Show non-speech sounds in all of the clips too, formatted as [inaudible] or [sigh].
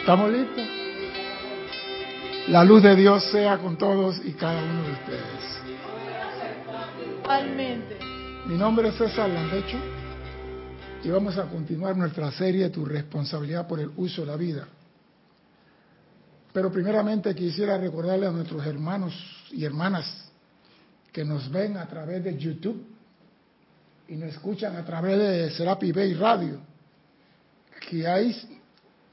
¿Estamos listos? La luz de Dios sea con todos y cada uno de ustedes. Totalmente. Mi nombre es César Landecho y vamos a continuar nuestra serie Tu responsabilidad por el uso de la vida. Pero primeramente quisiera recordarle a nuestros hermanos y hermanas que nos ven a través de YouTube y nos escuchan a través de Serapi Bay Radio, que hay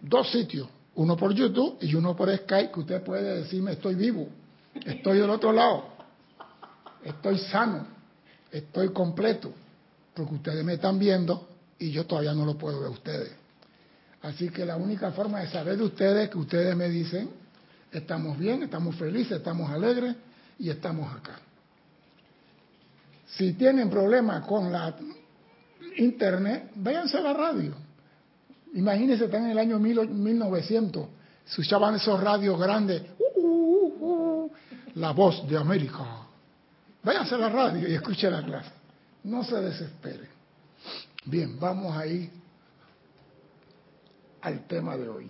dos sitios, uno por YouTube y uno por Skype, que usted puede decirme estoy vivo, estoy del otro lado, estoy sano, estoy completo, porque ustedes me están viendo y yo todavía no lo puedo ver ustedes. Así que la única forma de saber de ustedes es que ustedes me dicen, estamos bien, estamos felices, estamos alegres y estamos acá. Si tienen problemas con la internet, váyanse a la radio. Imagínense, están en el año 1900, se escuchaban esos radios grandes, uh, uh, uh, la voz de América. Váyanse a la radio y escuchen la clase. No se desesperen. Bien, vamos ahí al tema de hoy.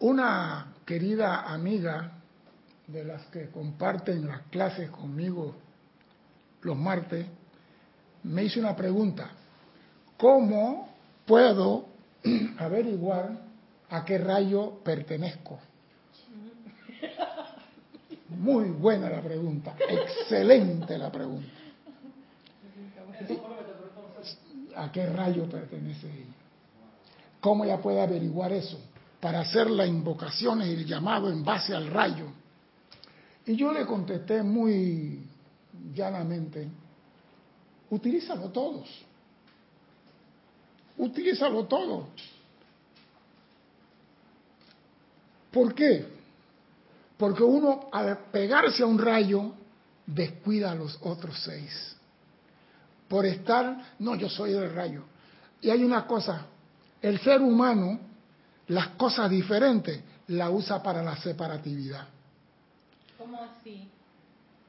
Una querida amiga de las que comparten las clases conmigo los martes, me hizo una pregunta. ¿Cómo puedo [clears throat] averiguar a qué rayo pertenezco? Muy buena la pregunta, excelente la pregunta. ¿A qué rayo pertenece ella? ¿Cómo ella puede averiguar eso? Para hacer las invocaciones y el llamado en base al rayo. Y yo le contesté muy llanamente, utilízalo todos. Utilízalo todo. ¿Por qué? Porque uno al pegarse a un rayo descuida a los otros seis. Por estar, no, yo soy del rayo. Y hay una cosa, el ser humano, las cosas diferentes, la usa para la separatividad. ¿Cómo así?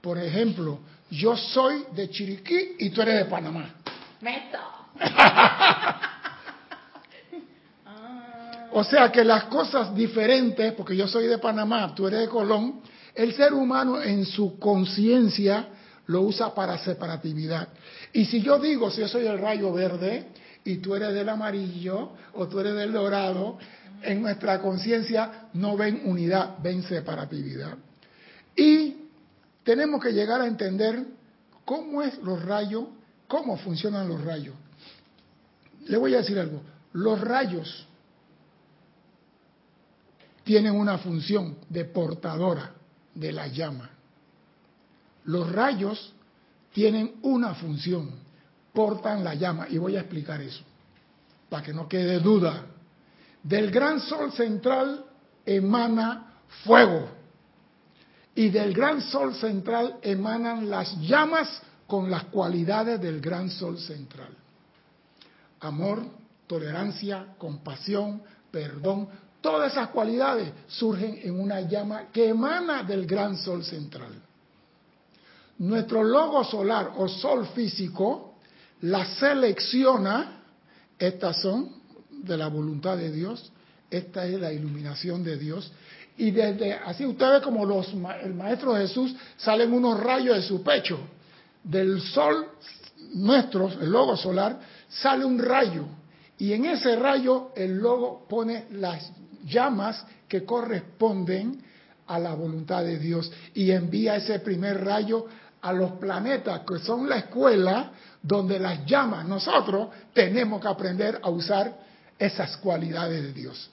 Por ejemplo, yo soy de Chiriquí y tú eres de Panamá. ¡Meto! [laughs] O sea que las cosas diferentes, porque yo soy de Panamá, tú eres de Colón, el ser humano en su conciencia lo usa para separatividad. Y si yo digo, si yo soy del rayo verde y tú eres del amarillo o tú eres del dorado, en nuestra conciencia no ven unidad, ven separatividad. Y tenemos que llegar a entender cómo es los rayos, cómo funcionan los rayos. Le voy a decir algo, los rayos tienen una función de portadora de la llama. Los rayos tienen una función, portan la llama, y voy a explicar eso, para que no quede duda. Del gran sol central emana fuego, y del gran sol central emanan las llamas con las cualidades del gran sol central. Amor, tolerancia, compasión, perdón, todas esas cualidades surgen en una llama que emana del gran sol central. Nuestro logo solar o sol físico la selecciona, estas son de la voluntad de Dios, esta es la iluminación de Dios, y desde así usted ve como el maestro Jesús salen unos rayos de su pecho. Del sol nuestro el logo solar sale un rayo. Y en ese rayo el logo pone las llamas que corresponden a la voluntad de Dios y envía ese primer rayo a los planetas que son la escuela donde las llamas nosotros tenemos que aprender a usar esas cualidades de Dios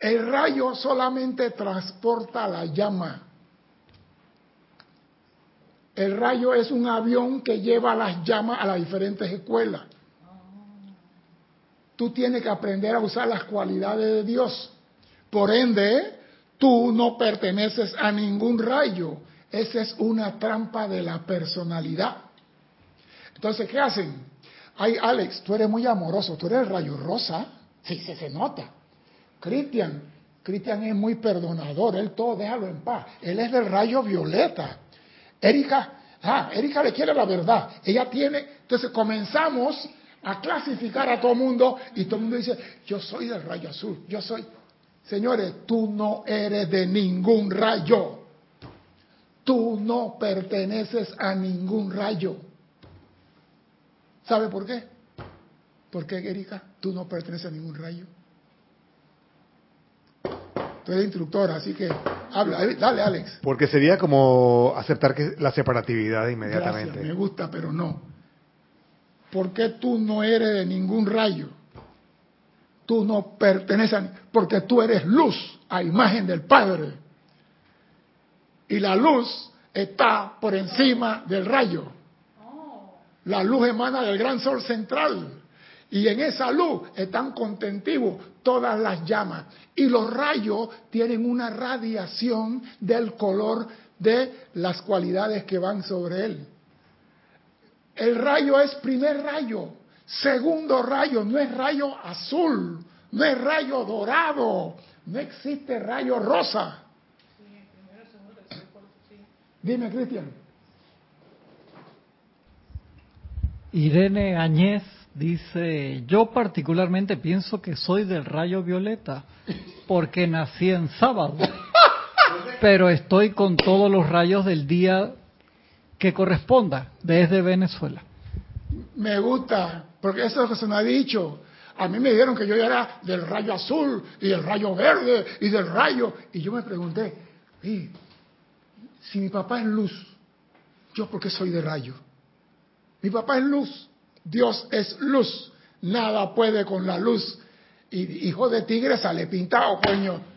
el rayo solamente transporta la llama. El rayo es un avión que lleva las llamas a las diferentes escuelas. Tú tienes que aprender a usar las cualidades de Dios. Por ende, tú no perteneces a ningún rayo. Esa es una trampa de la personalidad. Entonces, ¿qué hacen? Ay, Alex, tú eres muy amoroso, tú eres el rayo rosa. Sí, se, nota. Cristian, Cristian es muy perdonador, él todo déjalo en paz. Él es del rayo violeta. Erika, ah, Erika le quiere la verdad. Ella tiene, entonces comenzamos a clasificar a todo el mundo y todo el mundo dice, yo soy del rayo azul, yo soy. Señores, tú no eres de ningún rayo. Tú no perteneces a ningún rayo. ¿Sabe por qué? ¿Por qué, Erika? Tú no perteneces a ningún rayo. Tú eres instructora, así que habla. Dale, Alex. Porque sería como aceptar que la separatividad inmediatamente. Gracias, me gusta, pero no. ¿Por qué tú no eres de ningún rayo? Tú no perteneces a... Porque tú eres luz a imagen del Padre. Y la luz está por encima del rayo. La luz emana del gran sol central. Y en esa luz están contentivos todas las llamas. Y los rayos tienen una radiación del color de las cualidades que van sobre él. El rayo es primer rayo, segundo rayo, no es rayo azul, no es rayo dorado, no existe rayo rosa. Dime, Cristian. Irene Añez dice, yo particularmente pienso que soy del rayo violeta porque nací en sábado, [laughs] pero estoy con todos los rayos del día que corresponda desde Venezuela. Me gusta, porque eso es lo que se me ha dicho. A mí me dijeron que yo era del rayo azul y del rayo verde y del rayo. Y yo me pregunté, si mi papá es luz, ¿yo por qué soy de rayo? Mi papá es luz, Dios es luz, nada puede con la luz. Y hijo de tigre sale pintado, coño.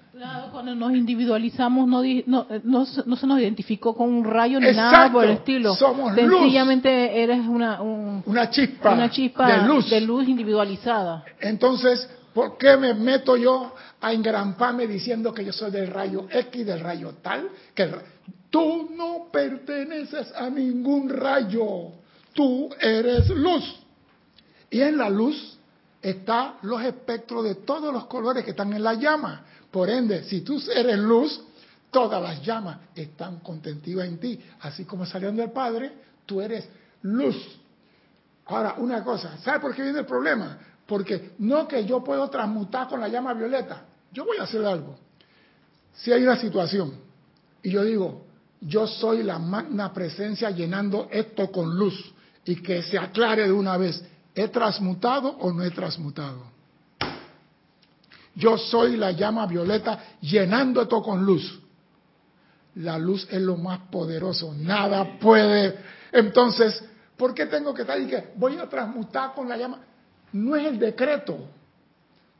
Cuando nos individualizamos no, no, no, se nos identificó con un rayo ni nada por el estilo. Somos Sencillamente eres una, una chispa, una chispa de, luz. de luz individualizada. Entonces, ¿por qué me meto yo a engramparme diciendo que yo soy del rayo X, del rayo tal? Que tú no perteneces a ningún rayo. Tú eres luz. Y en la luz están los espectros de todos los colores que están en la llama. Por ende, si tú eres luz, todas las llamas están contentivas en ti. Así como salieron del Padre, tú eres luz. Ahora, una cosa, ¿sabe por qué viene el problema? Porque no que yo puedo transmutar con la llama violeta. Yo voy a hacer algo. Si hay una situación y yo digo, yo soy la magna presencia llenando esto con luz y que se aclare de una vez, ¿he transmutado o no he transmutado? Yo soy la llama violeta llenando esto con luz. La luz es lo más poderoso. Nada puede. Entonces, ¿por qué tengo que estar y que voy a transmutar con la llama? No es el decreto,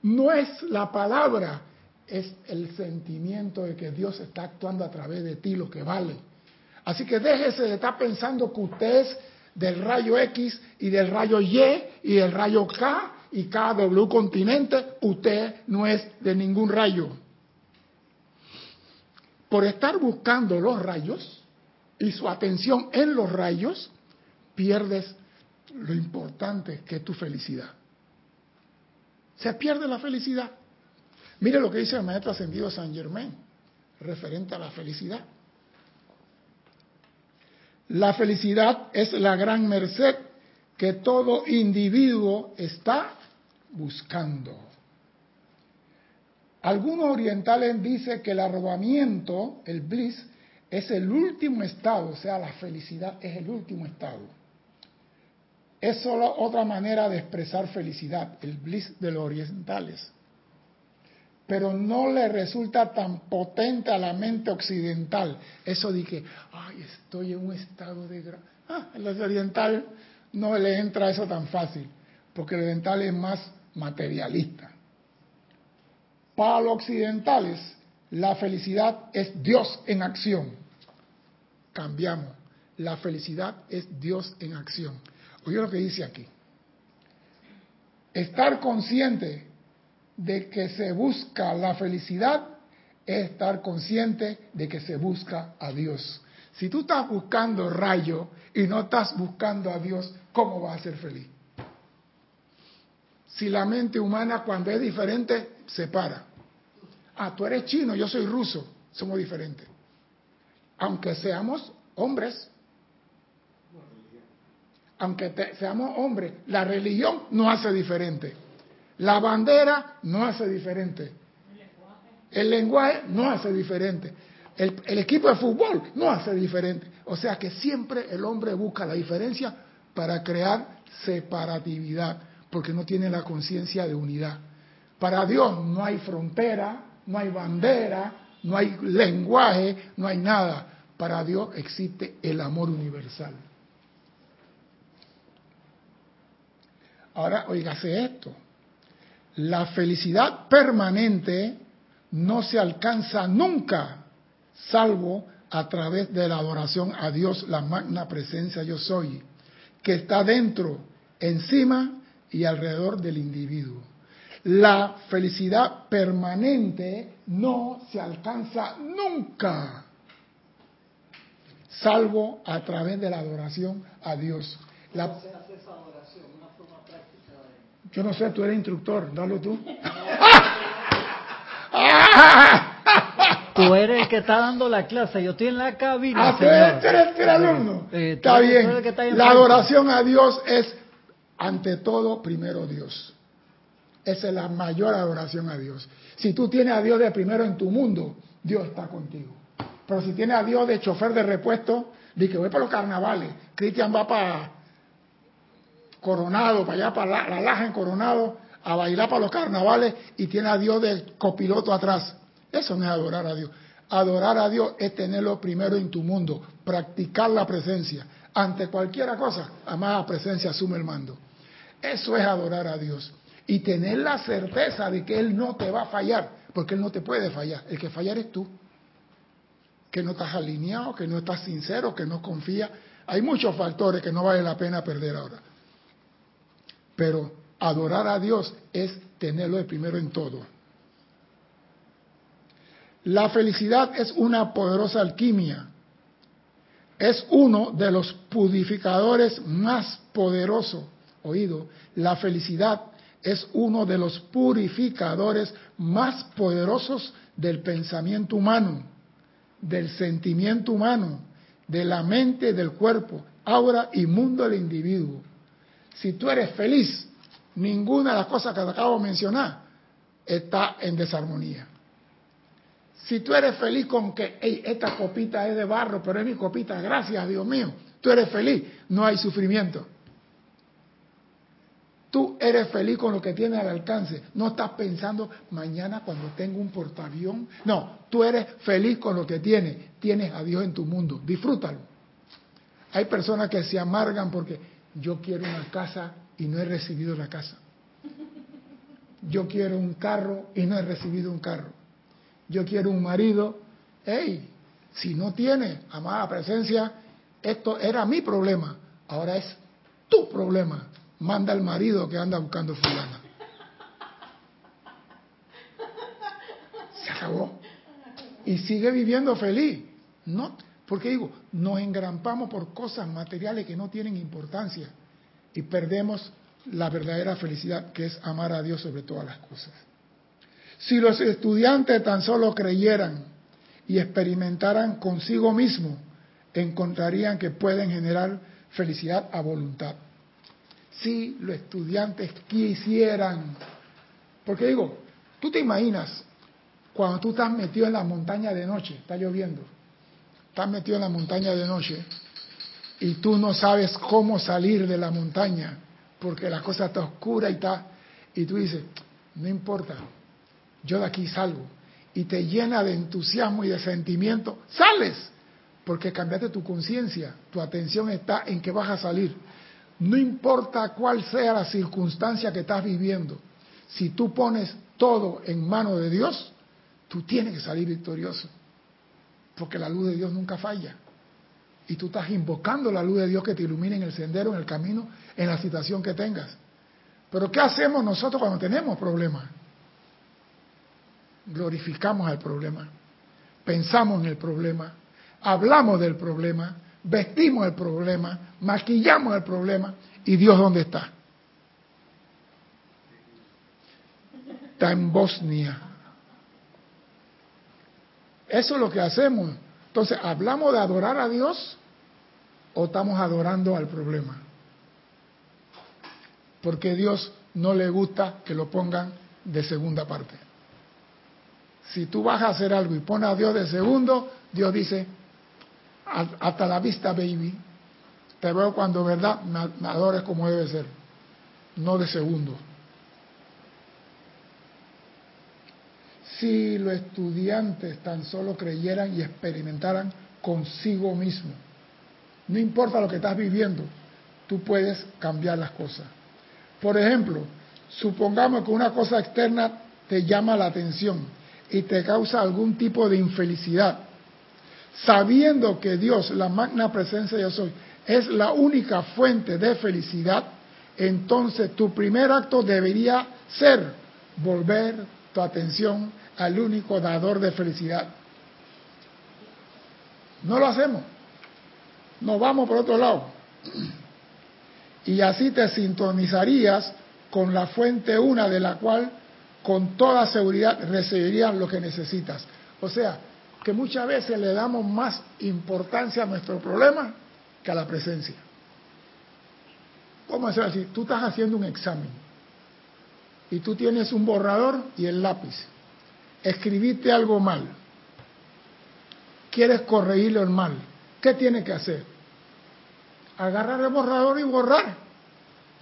no es la palabra, es el sentimiento de que Dios está actuando a través de ti lo que vale. Así que déjese de estar pensando que usted es del rayo X y del rayo Y y del rayo K y cada W continente, usted no es de ningún rayo. Por estar buscando los rayos y su atención en los rayos, pierdes lo importante que es tu felicidad. Se pierde la felicidad. Mire lo que dice el maestro ascendido San Germain, referente a la felicidad. La felicidad es la gran merced que todo individuo está buscando. Algunos orientales dicen que el arrobamiento, el bliss, es el último estado, o sea, la felicidad es el último estado. Es solo otra manera de expresar felicidad, el bliss de los orientales. Pero no le resulta tan potente a la mente occidental. Eso de que, ay, estoy en un estado de... Ah, a los orientales no le entra eso tan fácil, porque el oriental es más materialista. Para los occidentales, la felicidad es Dios en acción. Cambiamos. La felicidad es Dios en acción. Oye lo que dice aquí. Estar consciente de que se busca la felicidad es estar consciente de que se busca a Dios. Si tú estás buscando rayo y no estás buscando a Dios, ¿cómo vas a ser feliz? Si la mente humana cuando es diferente se para. Ah, tú eres chino, yo soy ruso, somos diferentes. Aunque seamos hombres, aunque seamos hombres, la religión no hace diferente. La bandera no hace diferente. El lenguaje no hace diferente. El, el equipo de fútbol no hace diferente. O sea que siempre el hombre busca la diferencia para crear separatividad, porque no tiene la conciencia de unidad. Para Dios no hay frontera, no hay bandera, no hay lenguaje, no hay nada. Para Dios existe el amor universal. Ahora, oígase esto. La felicidad permanente no se alcanza nunca, salvo a través de la adoración a Dios, la magna presencia yo soy, que está dentro, encima y alrededor del individuo. La felicidad permanente no se alcanza nunca, salvo a través de la adoración a Dios. La, yo no sé, tú eres instructor, dalo tú. Tú eres el que está dando la clase, yo estoy en la cabina. Ah, tú eres, tú eres- tú eres alumno. Eh, tú Está eres- tú eres bien. el que está La adoración a Dios es, ante todo, primero Dios. Esa es la mayor adoración a Dios. Si tú tienes a Dios de primero en tu mundo, Dios está contigo. Pero si tienes a Dios de chofer de repuesto, di que voy para los carnavales, Cristian va para Coronado, para allá, para la, la Laja en Coronado, a bailar para los carnavales y tiene a Dios de copiloto atrás. Eso no es adorar a Dios. Adorar a Dios es tenerlo primero en tu mundo, practicar la presencia. Ante cualquier cosa, amada presencia asume el mando. Eso es adorar a Dios. Y tener la certeza de que Él no te va a fallar, porque Él no te puede fallar. El que falla eres tú. Que no estás alineado, que no estás sincero, que no confías. Hay muchos factores que no vale la pena perder ahora. Pero adorar a Dios es tenerlo de primero en todo. La felicidad es una poderosa alquimia. Es uno de los purificadores más poderosos. Oído, la felicidad es uno de los purificadores más poderosos del pensamiento humano, del sentimiento humano, de la mente, del cuerpo, aura y mundo del individuo. Si tú eres feliz, ninguna de las cosas que te acabo de mencionar está en desarmonía. Si tú eres feliz con que hey, esta copita es de barro, pero es mi copita, gracias Dios mío, tú eres feliz, no hay sufrimiento. Tú eres feliz con lo que tienes al alcance. No estás pensando mañana cuando tengo un portaavión. No, tú eres feliz con lo que tienes. Tienes a Dios en tu mundo. Disfrútalo. Hay personas que se amargan porque yo quiero una casa y no he recibido la casa. Yo quiero un carro y no he recibido un carro. Yo quiero un marido. Hey, si no tienes, amada presencia, esto era mi problema. Ahora es tu problema. Manda al marido que anda buscando fulana. Se acabó. Y sigue viviendo feliz. No, porque digo, nos engrampamos por cosas materiales que no tienen importancia y perdemos la verdadera felicidad que es amar a Dios sobre todas las cosas. Si los estudiantes tan solo creyeran y experimentaran consigo mismo, encontrarían que pueden generar felicidad a voluntad. Si los estudiantes quisieran, porque digo, tú te imaginas cuando tú estás metido en la montaña de noche, está lloviendo, estás metido en la montaña de noche y tú no sabes cómo salir de la montaña porque la cosa está oscura y está, y tú dices, no importa, yo de aquí salgo. Y te llena de entusiasmo y de sentimiento, sales, porque cambiaste tu conciencia, tu atención está en que vas a salir. No importa cuál sea la circunstancia que estás viviendo, si tú pones todo en manos de Dios, tú tienes que salir victorioso, porque la luz de Dios nunca falla. Y tú estás invocando la luz de Dios que te ilumine en el sendero, en el camino, en la situación que tengas. Pero ¿qué hacemos nosotros cuando tenemos problemas? Glorificamos al problema, pensamos en el problema, hablamos del problema, vestimos el problema, maquillamos el problema. ¿Y Dios dónde está? Está en Bosnia. Eso es lo que hacemos. Entonces, ¿hablamos de adorar a Dios o estamos adorando al problema? Porque Dios no le gusta que lo pongan de segunda parte. Si tú vas a hacer algo y pones a Dios de segundo, Dios dice, "A- hasta la vista, baby. Te veo cuando, verdad, me adores como debe ser, no de segundo. Si los estudiantes tan solo creyeran y experimentaran consigo mismo, no importa lo que estás viviendo, tú puedes cambiar las cosas. Por ejemplo, supongamos que una cosa externa te llama la atención y te causa algún tipo de infelicidad. Sabiendo que Dios, la magna presencia yo soy, es la única fuente de felicidad, entonces tu primer acto debería ser volver tu atención al único dador de felicidad. No lo hacemos. Nos vamos por otro lado. Y así te sintonizarías con la fuente una de la cual con toda seguridad recibirías lo que necesitas. O sea, que muchas veces le damos más importancia a nuestro problema que a la presencia. ¿Cómo hacer así? Tú estás haciendo un examen y tú tienes un borrador y el lápiz. Escribiste algo mal. Quieres corregirlo el mal. ¿Qué tienes que hacer? Agarrar el borrador y borrar.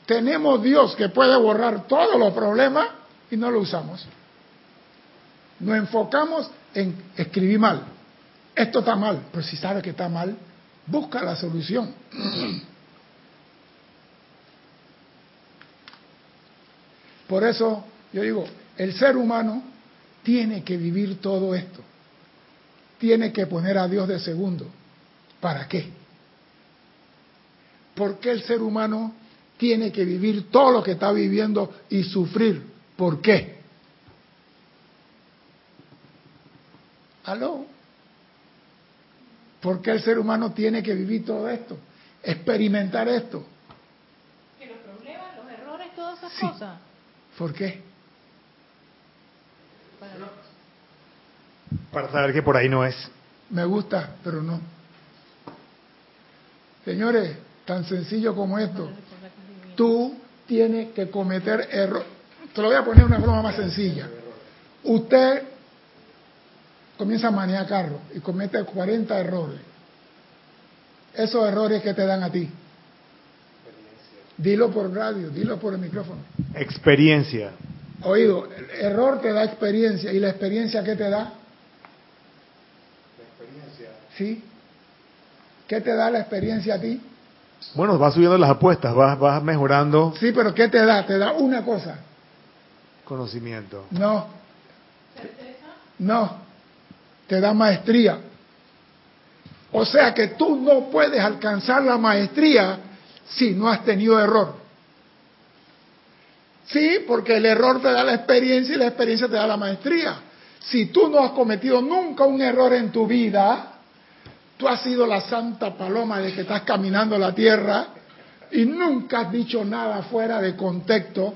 Tenemos Dios que puede borrar todos los problemas y no lo usamos. Nos enfocamos en escribir mal. Esto está mal, pero si sabes que está mal, busca la solución. [clears throat] Por eso yo digo, el ser humano tiene que vivir todo esto. Tiene que poner a Dios de segundo. ¿Para qué? ¿Por qué el ser humano tiene que vivir todo lo que está viviendo y sufrir? ¿Por qué? ¿Aló? ¿Por qué el ser humano tiene que vivir todo esto? Experimentar esto. Que los problemas, los errores, todas esas Sí. cosas. ¿Por qué? Para saber que por ahí no es. Me gusta, pero no. Señores, tan sencillo como esto. Tú tienes que cometer error. Te lo voy a poner de una forma más sencilla. Usted comienza a manejar carro y comete 40 errores. Esos errores que te dan a ti. Dilo por radio, dilo por el micrófono. Experiencia. Oído, el error te da experiencia. ¿Y la experiencia qué te da? ¿Sí? ¿Qué te da la experiencia a ti? Bueno, vas subiendo las apuestas, vas, vas mejorando Sí, pero ¿qué te da? Te da una cosa. Conocimiento. No. No. Te da maestría. O sea que tú no puedes alcanzar la maestría si no has tenido error. Sí, porque el error te da la experiencia y la experiencia te da la maestría. Si tú no has cometido nunca un error en tu vida, tú has sido la santa paloma de que estás caminando la tierra y nunca has dicho nada fuera de contexto,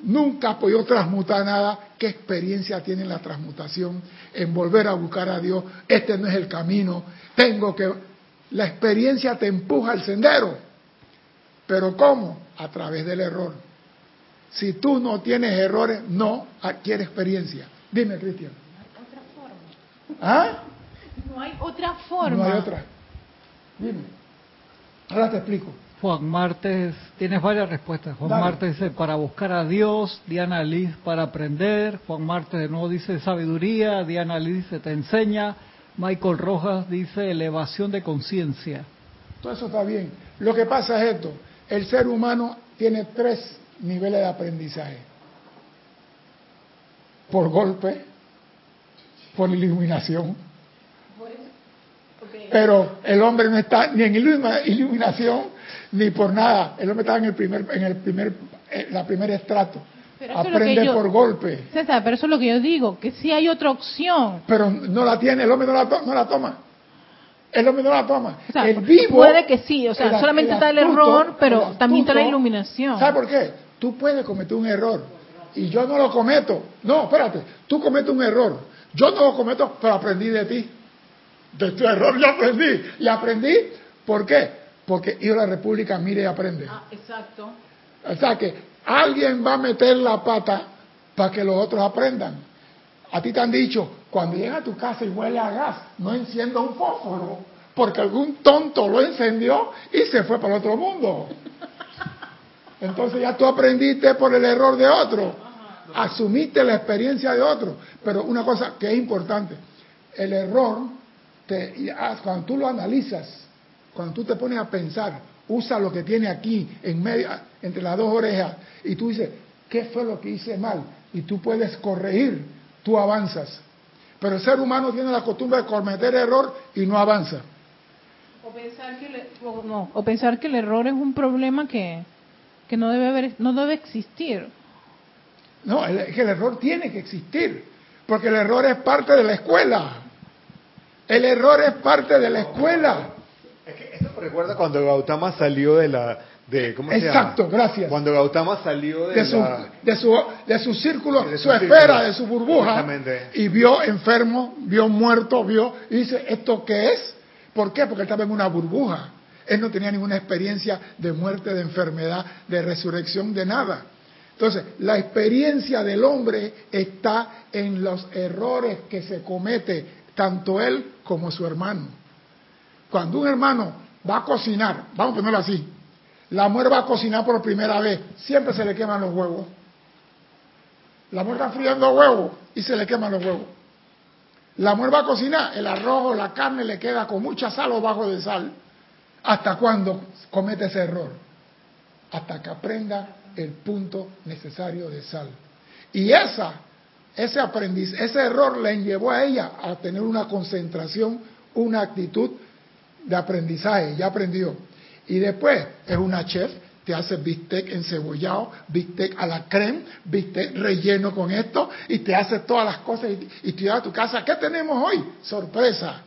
nunca has podido transmutar nada, ¿qué experiencia tiene la transmutación en volver a buscar a Dios? Este no es el camino, tengo que... La experiencia te empuja al sendero, pero ¿cómo? A través del error. Si tú no tienes errores, no adquiere experiencia. Dime, Cristian. Otra forma. ¿Ah? No hay otra forma. No hay otra. Dime. Ahora te explico. Juan Martes, tienes varias respuestas. Juan Dale. Martes dice para buscar a Dios, Diana Liz para aprender, Juan Martes de nuevo dice sabiduría, Diana Liz dice te enseña, Michael Rojas dice elevación de conciencia. Todo eso está bien. Lo que pasa es esto. El ser humano tiene tres niveles de aprendizaje. Por golpe, por iluminación. Pero el hombre no está ni en iluminación ni por nada. El hombre está en el primer, en el primer, eh, la primer estrato. Aprende yo- por golpe. César, pero eso es lo que yo digo, que sí hay otra opción. Pero no la tiene, el hombre no la, to- no la toma. El hombre no la toma. O sea, el vivo. puede que sí, o sea, el- solamente el está el astuto, error, pero el también está la iluminación. ¿Sabe por qué? Tú puedes cometer un error y yo no lo cometo. No, espérate, tú cometes un error. Yo no lo cometo, pero aprendí de ti. De tu error yo aprendí. Y aprendí, ¿por qué? Porque yo la República mire y aprende. Ah, exacto. O sea que alguien va a meter la pata para que los otros aprendan. A ti te han dicho, cuando llegas a tu casa y huele a gas, no encienda un fósforo, porque algún tonto lo encendió y se fue para el otro mundo. Entonces ya tú aprendiste por el error de otro, asumiste la experiencia de otro. Pero una cosa que es importante, el error, te, cuando tú lo analizas, cuando tú te pones a pensar, usa lo que tiene aquí, en medio, entre las dos orejas, y tú dices, ¿qué fue lo que hice mal? Y tú puedes corregir, tú avanzas. Pero el ser humano tiene la costumbre de cometer error y no avanza. O pensar que, no, o pensar que el error es un problema que, que no debe haber, no debe existir. No, es que el error tiene que existir, porque el error es parte de la escuela. El error es parte de la escuela. Es que esto me recuerda cuando Gautama salió de la de ¿cómo se Exacto, llama? gracias. Cuando Gautama salió de, de su, la de su de su círculo, De su su círculo. esfera, de su burbuja y vio enfermo, vio muerto, vio y dice, ¿esto qué es? ¿Por qué? Porque él estaba en una burbuja. Él no tenía ninguna experiencia de muerte, de enfermedad, de resurrección, de nada. Entonces, la experiencia del hombre está en los errores que se comete tanto él como su hermano. Cuando un hermano va a cocinar, vamos a ponerlo así, la mujer va a cocinar por primera vez, siempre se le queman los huevos. La mujer está friendo huevos y se le queman los huevos. La mujer va a cocinar, el arroz o la carne le queda con mucha sal o bajo de sal. ¿Hasta cuándo comete ese error? Hasta que aprenda el punto necesario de sal. Y esa, ese aprendiz, ese error le llevó a ella a tener una concentración, una actitud de aprendizaje, ya aprendió. Y después es una chef, te hace bistec encebollado, bistec a la creme, bistec relleno con esto, y te hace todas las cosas y, y te lleva a tu casa. ¿Qué tenemos hoy? Sorpresa.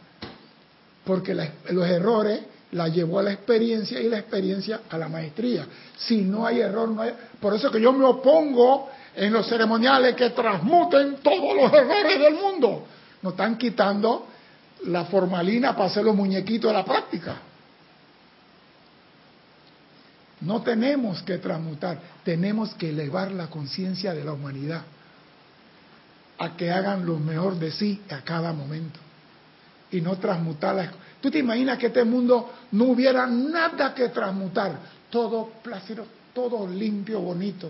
Porque los errores la llevó a la experiencia y la experiencia a la maestría. Si no hay error, no hay... Por eso que yo me opongo en los ceremoniales que transmuten todos los errores del mundo. Nos están quitando la formalina para hacer los muñequitos de la práctica. No tenemos que transmutar, tenemos que elevar la conciencia de la humanidad a que hagan lo mejor de sí a cada momento y no transmutarlas. ¿Tú te imaginas que este mundo no hubiera nada que transmutar? Todo plácido, todo limpio, bonito.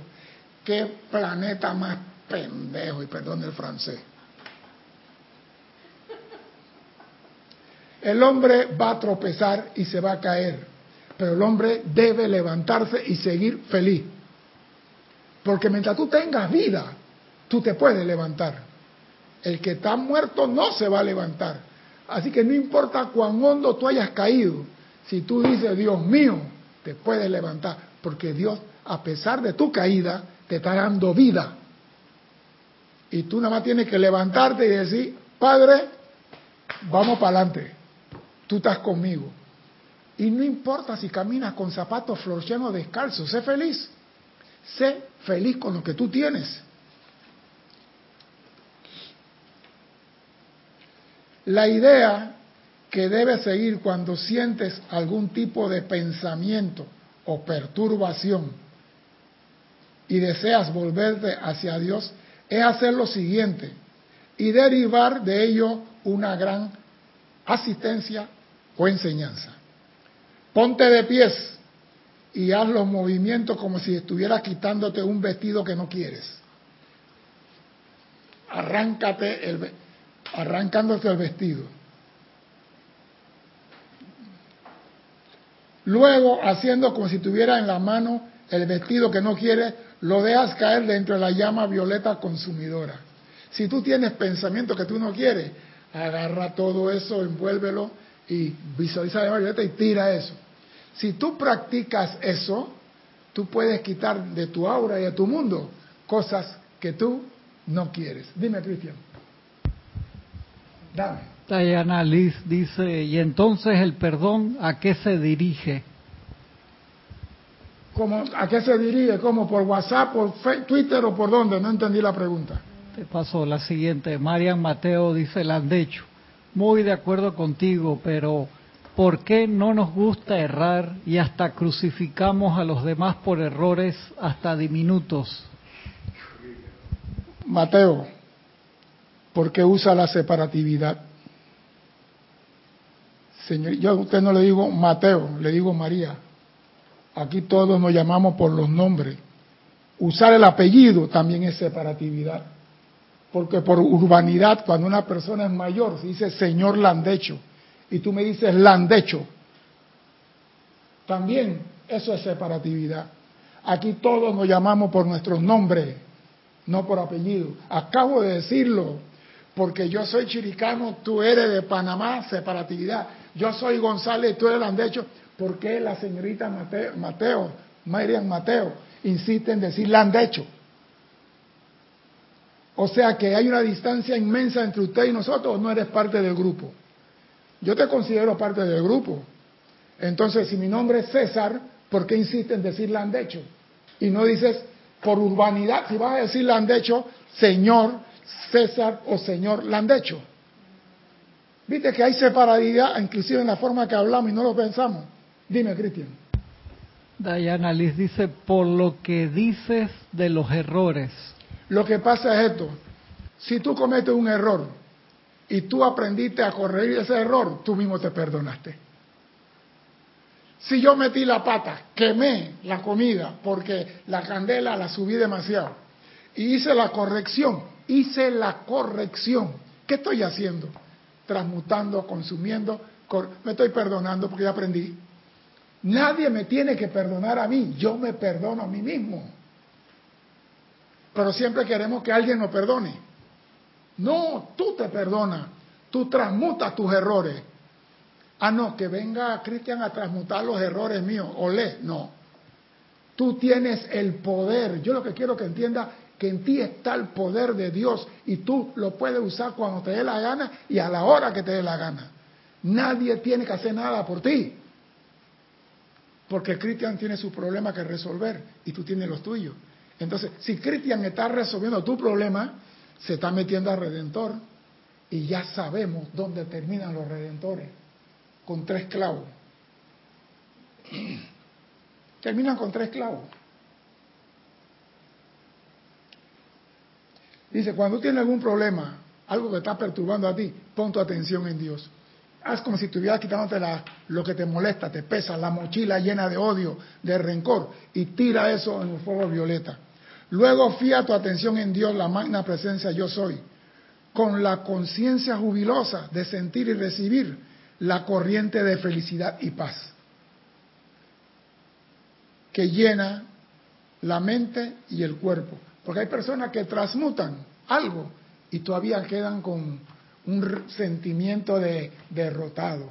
¿Qué planeta más pendejo? Y perdón el francés. El hombre va a tropezar y se va a caer, pero el hombre debe levantarse y seguir feliz. Porque mientras tú tengas vida, tú te puedes levantar. El que está muerto no se va a levantar. Así que no importa cuán hondo tú hayas caído, si tú dices, Dios mío, te puedes levantar, porque Dios, a pesar de tu caída, te está dando vida. Y tú nada más tienes que levantarte y decir, Padre, vamos para adelante, tú estás conmigo. Y no importa si caminas con zapatos florcianos descalzos, sé feliz. Sé feliz con lo que tú tienes. La idea que debes seguir cuando sientes algún tipo de pensamiento o perturbación y deseas volverte hacia Dios es hacer lo siguiente y derivar de ello una gran asistencia o enseñanza. Ponte de pies y haz los movimientos como si estuvieras quitándote un vestido que no quieres. Arráncate el, arrancándote el vestido. Luego, haciendo como si tuviera en la mano el vestido que no quieres, lo dejas caer dentro de la llama violeta consumidora. Si tú tienes pensamientos que tú no quieres, agarra todo eso, envuélvelo y visualiza la llama violeta y tira eso. Si tú practicas eso, tú puedes quitar de tu aura y de tu mundo cosas que tú no quieres. Dime, Cristian. Dame. Diana Liz dice, y entonces el perdón a qué se dirige? ¿Cómo, ¿A qué se dirige? ¿Cómo? ¿Por WhatsApp, por Fe- Twitter o por dónde? No entendí la pregunta. Te paso la siguiente. Marian Mateo dice, la han dicho. Muy de acuerdo contigo, pero ¿por qué no nos gusta errar y hasta crucificamos a los demás por errores hasta diminutos? Mateo, porque usa la separatividad. Señor, yo a usted no le digo Mateo, le digo María. Aquí todos nos llamamos por los nombres. Usar el apellido también es separatividad. Porque por urbanidad, cuando una persona es mayor, se dice señor Landecho. Y tú me dices Landecho. También eso es separatividad. Aquí todos nos llamamos por nuestros nombres, no por apellido. Acabo de decirlo, porque yo soy chiricano, tú eres de Panamá, separatividad. Yo soy González, tú eres Landecho. ¿Por qué la señorita Mateo, Marian Mateo, insiste en decir Landecho? O sea que hay una distancia inmensa entre usted y nosotros, no eres parte del grupo. Yo te considero parte del grupo. Entonces, si mi nombre es César, ¿por qué insiste en decir Landecho? Y no dices por urbanidad, si vas a decir Landecho, señor César o señor Landecho. Viste que hay separadidad, inclusive en la forma que hablamos y no lo pensamos. Dime, Cristian. Diana Liz dice, por lo que dices de los errores. Lo que pasa es esto. Si tú cometes un error y tú aprendiste a corregir ese error, tú mismo te perdonaste. Si yo metí la pata, quemé la comida porque la candela la subí demasiado y hice la corrección, hice la corrección. ¿Qué estoy haciendo? Transmutando, consumiendo, me estoy perdonando porque ya aprendí. Nadie me tiene que perdonar a mí, yo me perdono a mí mismo. Pero siempre queremos que alguien nos perdone. No, tú te perdonas, tú transmutas tus errores. Ah, no, que venga Cristian a transmutar los errores míos. Olé, no. Tú tienes el poder. Yo lo que quiero que entienda que en ti está el poder de Dios y tú lo puedes usar cuando te dé la gana y a la hora que te dé la gana. Nadie tiene que hacer nada por ti. Porque Cristian tiene su problema que resolver y tú tienes los tuyos. Entonces, si Cristian está resolviendo tu problema, se está metiendo al redentor y ya sabemos dónde terminan los redentores con tres clavos. [clears throat] Terminan con tres clavos. Dice, cuando tienes algún problema, algo que está perturbando a ti, pon tu atención en Dios. Haz como si estuvieras quitándote la, lo que te molesta, te pesa, la mochila llena de odio, de rencor, y tira eso en el fuego violeta. Luego fía tu atención en Dios, la magna presencia yo soy, con la conciencia jubilosa de sentir y recibir la corriente de felicidad y paz que llena la mente y el cuerpo. Porque hay personas que transmutan algo y todavía quedan con un sentimiento de derrotado.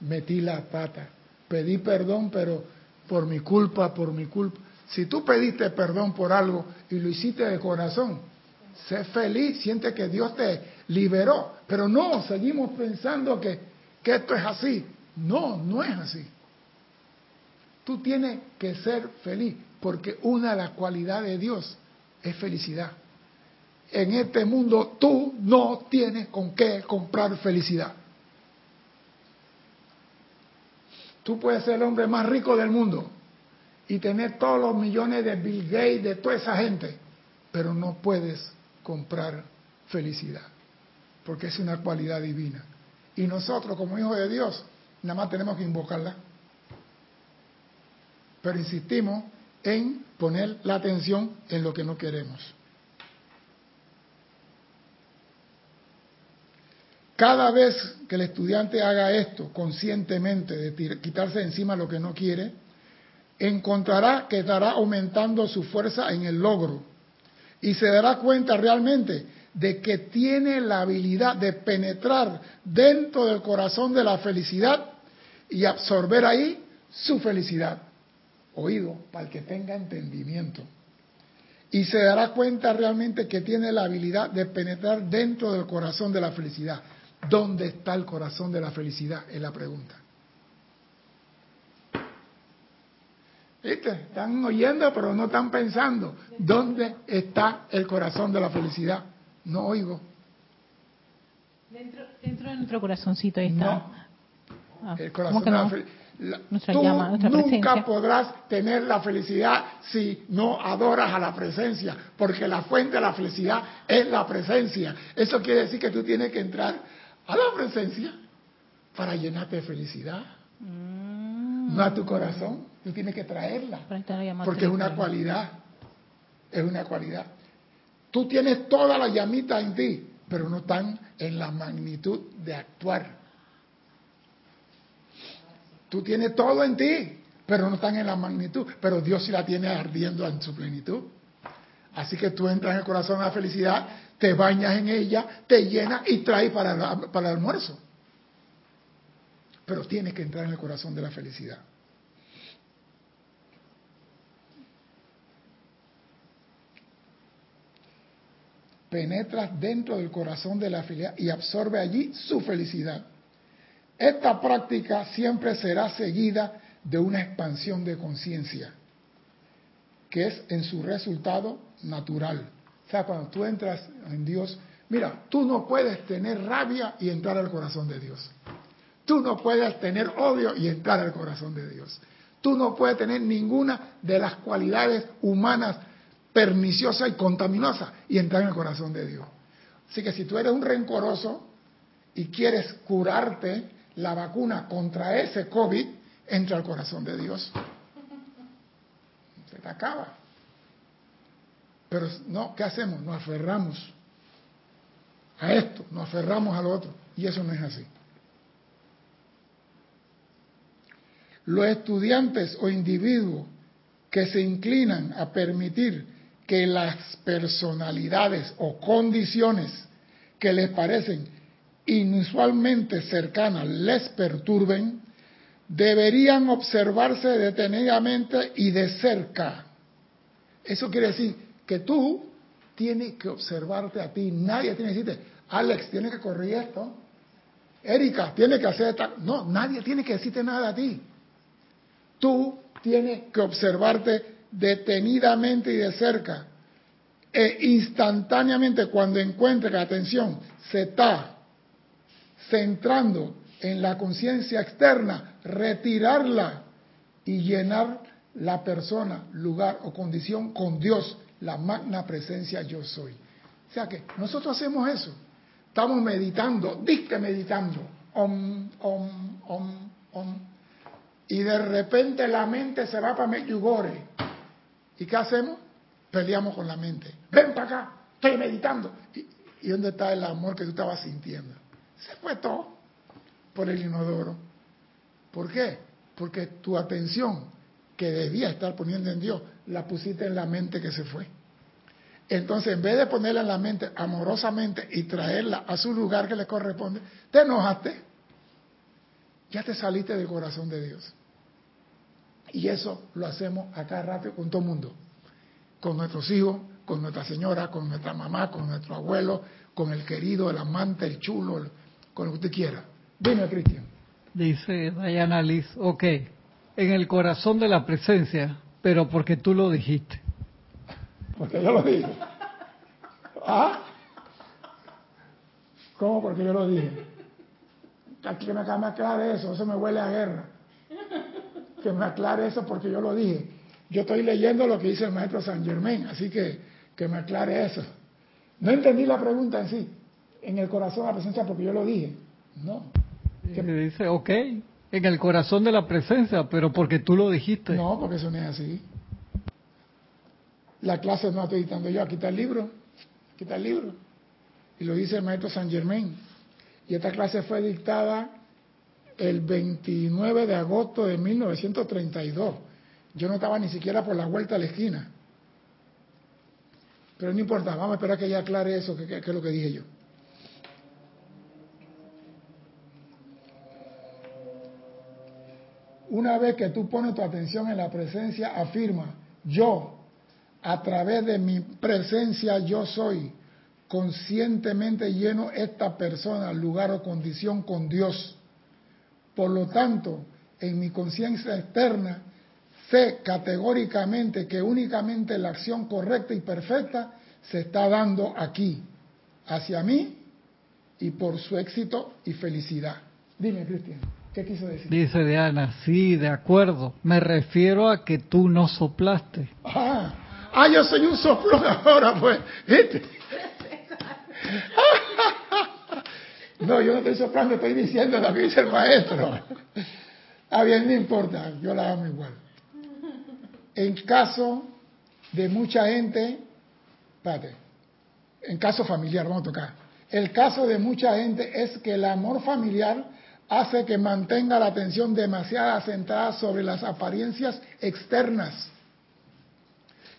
Metí la pata, pedí perdón, pero por mi culpa, por mi culpa. Si tú pediste perdón por algo y lo hiciste de corazón, sé feliz, siente que Dios te liberó. Pero no, seguimos pensando que que esto es así. No, no es así. Tú tienes que ser feliz, porque una de las cualidades de Dios es felicidad. En este mundo tú no tienes con qué comprar felicidad. Tú puedes ser el hombre más rico del mundo y tener todos los millones de Bill Gates, de toda esa gente, pero no puedes comprar felicidad, porque es una cualidad divina. Y nosotros como hijos de Dios, nada más tenemos que invocarla. Pero insistimos en poner la atención en lo que no queremos. Cada vez que el estudiante haga esto conscientemente, de quitarse encima lo que no quiere, encontrará que estará aumentando su fuerza en el logro y se dará cuenta realmente de que tiene la habilidad de penetrar dentro del corazón de la felicidad y absorber ahí su felicidad. Oído, para el que tenga entendimiento. Y se dará cuenta realmente que tiene la habilidad de penetrar dentro del corazón de la felicidad. ¿Dónde está el corazón de la felicidad? Es la pregunta. ¿Viste? Están oyendo, pero no están pensando. ¿Dónde está el corazón de la felicidad? No oigo. Dentro, dentro de nuestro corazoncito ahí está. No. Ah, el corazón de la La- Nuestra tú llama, nunca presencia. podrás tener la felicidad si no adoras a la presencia, porque la fuente de la felicidad es la presencia. Eso quiere decir que tú tienes que entrar a la presencia para llenarte de felicidad, Mm, no a tu corazón. Tú tienes que traerla, porque es una cualidad, es una cualidad. Tú tienes toda la llamita en ti, pero no están en la magnitud de actuar. Tú tienes todo en ti, pero no están en la magnitud. Pero Dios sí la tiene ardiendo en su plenitud. Así que tú entras en el corazón de la felicidad, te bañas en ella, te llenas y traes para, el almuerzo. Pero tienes que entrar en el corazón de la felicidad. Penetras dentro del corazón de la felicidad y absorbe allí su felicidad. Esta práctica siempre será seguida de una expansión de conciencia, que es en su resultado natural. O sea, cuando tú entras en Dios, mira, tú no puedes tener rabia y entrar al corazón de Dios. Tú no puedes tener odio y entrar al corazón de Dios. Tú no puedes tener ninguna de las cualidades humanas perniciosas y contaminosas y entrar en el corazón de Dios. Así que si tú eres un rencoroso y quieres curarte la vacuna contra ese COVID, entra al corazón de Dios. Se te acaba. Pero no, ¿qué hacemos? Nos aferramos a esto, nos aferramos al otro. Y eso no es así. Los estudiantes o individuos que se inclinan a permitir que las personalidades o condiciones que les parecen inusualmente cercanas les perturben, deberían observarse detenidamente y de cerca. Eso quiere decir que tú tienes que observarte a ti. Nadie tiene que decirte, Alex, tienes que corregir esto. Erika, tienes que hacer esta. No, nadie tiene que decirte nada a ti. Tú tienes que observarte detenidamente y de cerca. E instantáneamente cuando encuentres que la atención se está centrando en la conciencia externa, retirarla y llenar la persona, lugar o condición con Dios, la magna presencia yo soy. O sea que nosotros hacemos eso. Estamos meditando, disque meditando, om, om, om, om. Y de repente la mente se va para Meyugore. ¿Y qué hacemos? Peleamos con la mente. Ven para acá, estoy meditando. ¿Y, ¿Y dónde está el amor que tú estabas sintiendo? Se fue todo por el inodoro. ¿Por qué? Porque tu atención, que debía estar poniendo en Dios, la pusiste en la mente que se fue. Entonces, en vez de ponerla en la mente amorosamente y traerla a su lugar que le corresponde, te enojaste. Ya te saliste del corazón de Dios. Y eso lo hacemos acá rato con todo el mundo. Con nuestros hijos, con nuestra señora, con nuestra mamá, con nuestro abuelo, con el querido, el amante, el chulo, con lo que usted quiera. Dime, Cristian. Dice Diana Liz, ok, en el corazón de la presencia, pero porque tú lo dijiste. Porque yo lo dije. ¿Ah? ¿Cómo? Porque yo lo dije. Aquí que me, me aclare eso, eso me huele a guerra. Que me aclare eso porque yo lo dije. Yo estoy leyendo lo que dice el maestro San Germain, así que que me aclare eso. No entendí la pregunta en sí. En el corazón de la presencia porque yo lo dije. No. Y dice, ok, en el corazón de la presencia, pero porque tú lo dijiste. No, porque eso no es así. La clase no la estoy dictando yo, aquí está el libro, aquí está el libro. Y lo dice el maestro San Germain. Y esta clase fue dictada el 29 de agosto de 1932. Yo no estaba ni siquiera por la vuelta a la esquina. Pero no importa, vamos a esperar que ella aclare eso, que, que- que es lo que dije yo. Una vez que tú pones tu atención en la presencia, afirma, yo, a través de mi presencia, yo soy, conscientemente lleno esta persona, lugar o condición con Dios. Por lo tanto, en mi conciencia externa, sé categóricamente que únicamente la acción correcta y perfecta se está dando aquí, hacia mí y por su éxito y felicidad. Dime, Cristian. ¿Qué quiso decir? Dice Diana, sí, de acuerdo. Me refiero a que tú no soplaste. Ah, ah, yo soy un soplón [laughs] ahora, pues. ¿Viste? [laughs] No, yo no estoy soplando, estoy diciendo lo que dice el maestro. Ah, bien, no importa, yo la amo igual. En caso de mucha gente, espérate, en caso familiar, vamos a tocar. El caso de mucha gente es que el amor familiar hace que mantenga la atención demasiado centrada sobre las apariencias externas.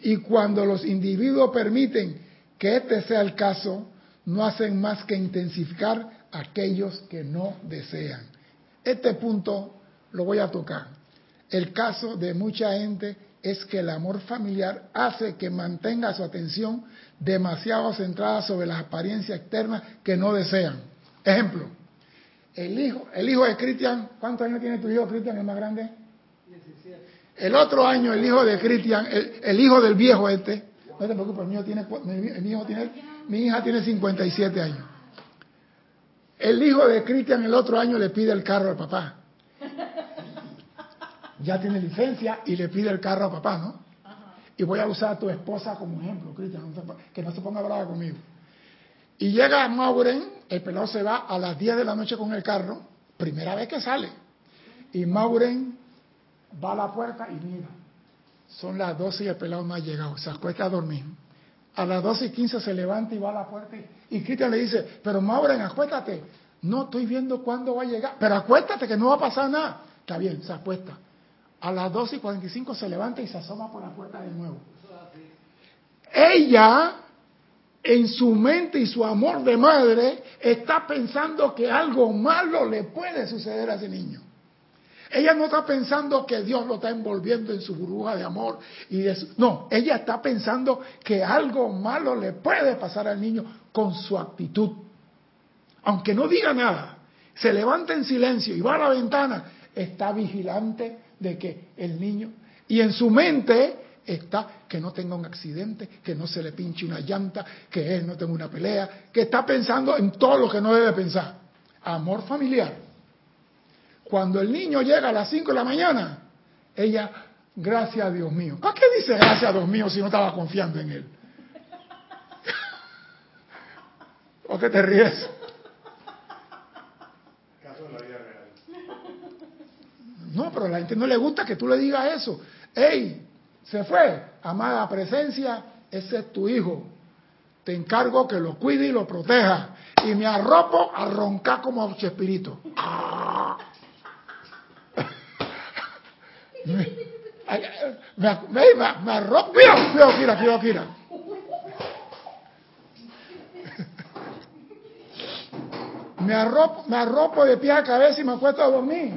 Y cuando los individuos permiten que este sea el caso, no hacen más que intensificar aquellos que no desean. Este punto lo voy a tocar. El caso de mucha gente es que el amor familiar hace que mantenga su atención demasiado centrada sobre las apariencias externas que no desean. Ejemplo, el hijo, el hijo de Cristian, ¿cuántos años tiene tu hijo Cristian, el más grande? 17. El otro año el hijo de Cristian, el, hijo del viejo este, no te preocupes, el mío tiene, mi, hijo tiene, mi hija tiene 57 años. El hijo de Cristian el otro año le pide el carro al papá. Ya tiene licencia y le pide el carro a papá, ¿no? Y voy a usar a tu esposa como ejemplo, Cristian, que no se ponga brava conmigo. Y llega Mauren, el pelado se va a las 10 de la noche con el carro, primera vez que sale. Y Mauren va a la puerta y mira, son las 12 y el pelado no ha llegado, se acuesta a dormir. A las 12 y 15 se levanta y va a la puerta y, Cristian le dice, pero Mauren, acuéstate. No estoy viendo cuándo va a llegar, pero acuéstate que no va a pasar nada. Está bien, se acuesta. A las 12 y 45 se levanta y se asoma por la puerta de nuevo. Ella, en su mente y su amor de madre, está pensando que algo malo le puede suceder a ese niño. Ella no está pensando que Dios lo está envolviendo en su burbuja de amor y no, ella está pensando que algo malo le puede pasar al niño con su actitud. Aunque no diga nada, se levanta en silencio y va a la ventana, está vigilante de que el niño y en su mente está que no tenga un accidente, que no se le pinche una llanta, que él no tenga una pelea, que está pensando en todo lo que no debe pensar. Amor familiar cuando el niño llega a las 5 de la mañana, ella, gracias a Dios mío. ¿Para qué dice gracias a Dios mío si no estaba confiando en él? [laughs] ¿O qué te ríes? No, pero a la gente no le gusta que tú le digas eso. ¡Ey! Se fue. Amada presencia, ese es tu hijo. Te encargo que lo cuide y lo proteja. Y me arropo a roncar como Chespirito. [laughs] me, me, me, arropo, mira, mira, mira, mira, [laughs] Me arropo, me arropo de pie a cabeza y me acuesto a dormir.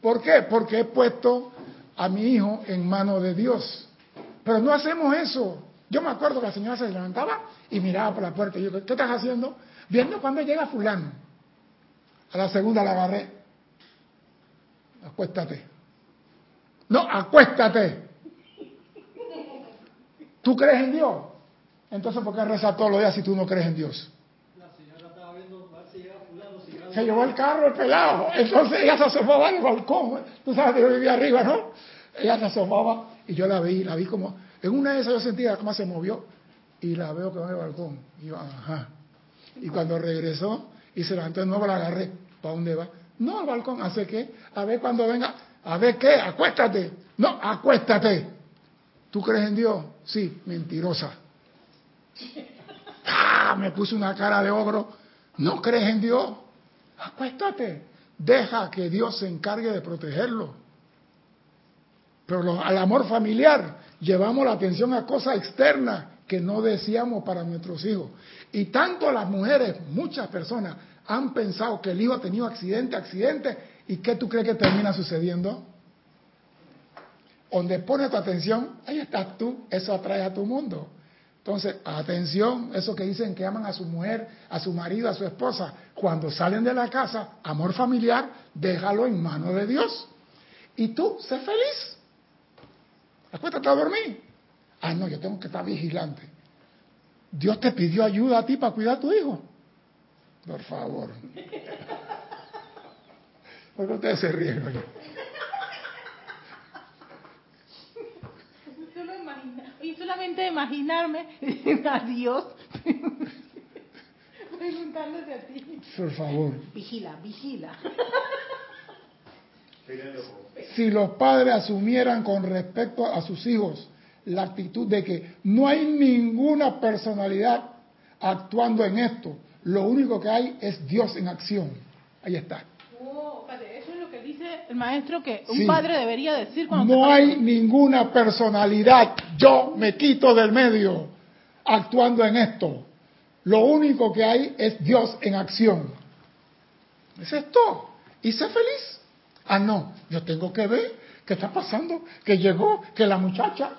¿Por qué? Porque he puesto a mi hijo en manos de Dios. Pero no hacemos eso. Yo me acuerdo que la señora se levantaba y miraba por la puerta. Y yo, ¿qué estás haciendo? Viendo cuando llega fulano. A la segunda la agarré. Acuéstate. No, acuéstate. ¿Tú crees en Dios? Entonces, ¿por qué rezar todos los días si tú no crees en Dios? La señora estaba viendo si fulano, Se llevó el carro el pelado. Entonces ella se asomaba al balcón. Tú sabes que yo vivía arriba, ¿no? Ella se asomaba y yo la vi, la vi como... En una de esas yo sentía cómo se movió y la veo que va al balcón. Y yo, ajá. Y cuando regresó y se levantó de nuevo, la agarré. ¿Para dónde va? No al balcón. ¿Hace qué? A ver cuando venga. A ver qué, acuéstate. No, acuéstate. ¿Tú crees en Dios? Sí, mentirosa. [laughs] Ah, me puse una cara de ogro. ¿No crees en Dios? Acuéstate. Deja que Dios se encargue de protegerlo. Pero al amor familiar llevamos la atención a cosas externas que no deseamos para nuestros hijos. Y tanto las mujeres, muchas personas, han pensado que el hijo ha tenido accidente, accidente, ¿Y qué tú crees que termina sucediendo? Donde pone tu atención, ahí estás tú, eso atrae a tu mundo. Entonces, atención, eso que dicen que aman a su mujer, a su marido, a su esposa, cuando salen de la casa, amor familiar, déjalo en manos de Dios. Y tú, sé feliz. Acuéstate a dormir. Ah, no, yo tengo que estar vigilante. Dios te pidió ayuda a ti para cuidar a tu hijo. Por favor. [laughs] ¿Por qué ustedes se ríen? imagina- y solamente imaginarme [laughs] a Dios [laughs] preguntándote a ti. Por favor. Vigila, vigila. Si los padres asumieran con respecto a sus hijos la actitud de que no hay ninguna personalidad actuando en esto, lo único que hay es Dios en acción. Ahí está. Oh, eso es lo que dice el maestro que un Sí. padre debería decir cuando No hay ninguna personalidad, yo me quito del medio actuando en esto. Lo único que hay es Dios en acción. Es todo. Y sé feliz. Ah, no, yo tengo que ver qué está pasando, que llegó, que la muchacha.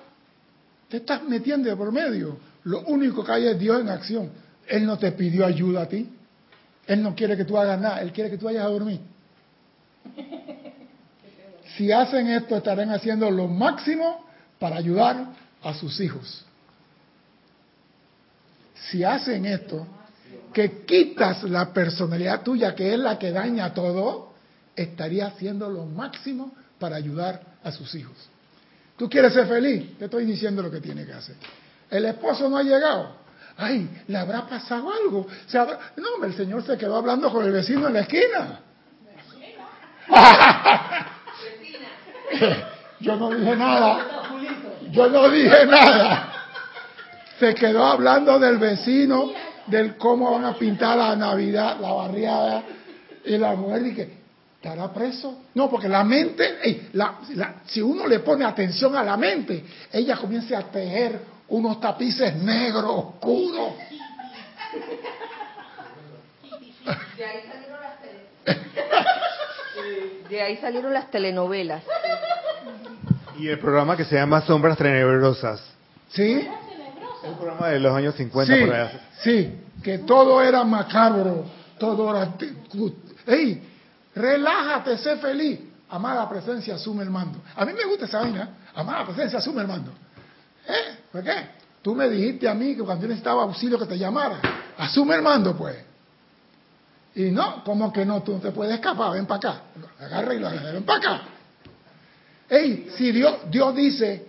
Te estás metiendo de por medio. Lo único que hay es Dios en acción. Él no te pidió ayuda a ti. Él no quiere que tú hagas nada. Él quiere que tú vayas a dormir. [laughs] Si hacen esto, estarán haciendo lo máximo para ayudar a sus hijos. Si hacen esto, que quitas la personalidad tuya, que es la que daña todo, estaría haciendo lo máximo para ayudar a sus hijos. ¿Tú quieres ser feliz? Te estoy diciendo lo que tiene que hacer. El esposo no ha llegado. Ay, ¿le habrá pasado algo? ¿Se habrá- No, el señor se quedó hablando con el vecino en la esquina. [laughs] Yo no dije nada. Yo no dije nada. Se quedó hablando del vecino, del cómo van a pintar la Navidad, la barriada. Y la mujer dije, ¿estará preso? No, porque la mente, la- la- si uno le pone atención a la mente, ella comienza a tejer unos tapices negros, oscuros. De ahí salieron las De ahí salieron las telenovelas. Y el programa que se llama Sombras Tenebrosas. ¿Sí? Un programa de los años 50 sí, por allá. sí, que todo era macabro, todo era... ¡Ey! Relájate, sé feliz. Amada presencia, asume el mando. A mí me gusta esa vaina. Amada presencia, asume el mando. ¿Eh? ¿Por qué? Tú me dijiste a mí que cuando yo necesitaba auxilio que te llamara. Asume el mando, pues. Y no, como que no, tú no te puedes escapar, ven para acá. Agarra y lo agarra, ven para acá. Ey, si Dios, Dios dice,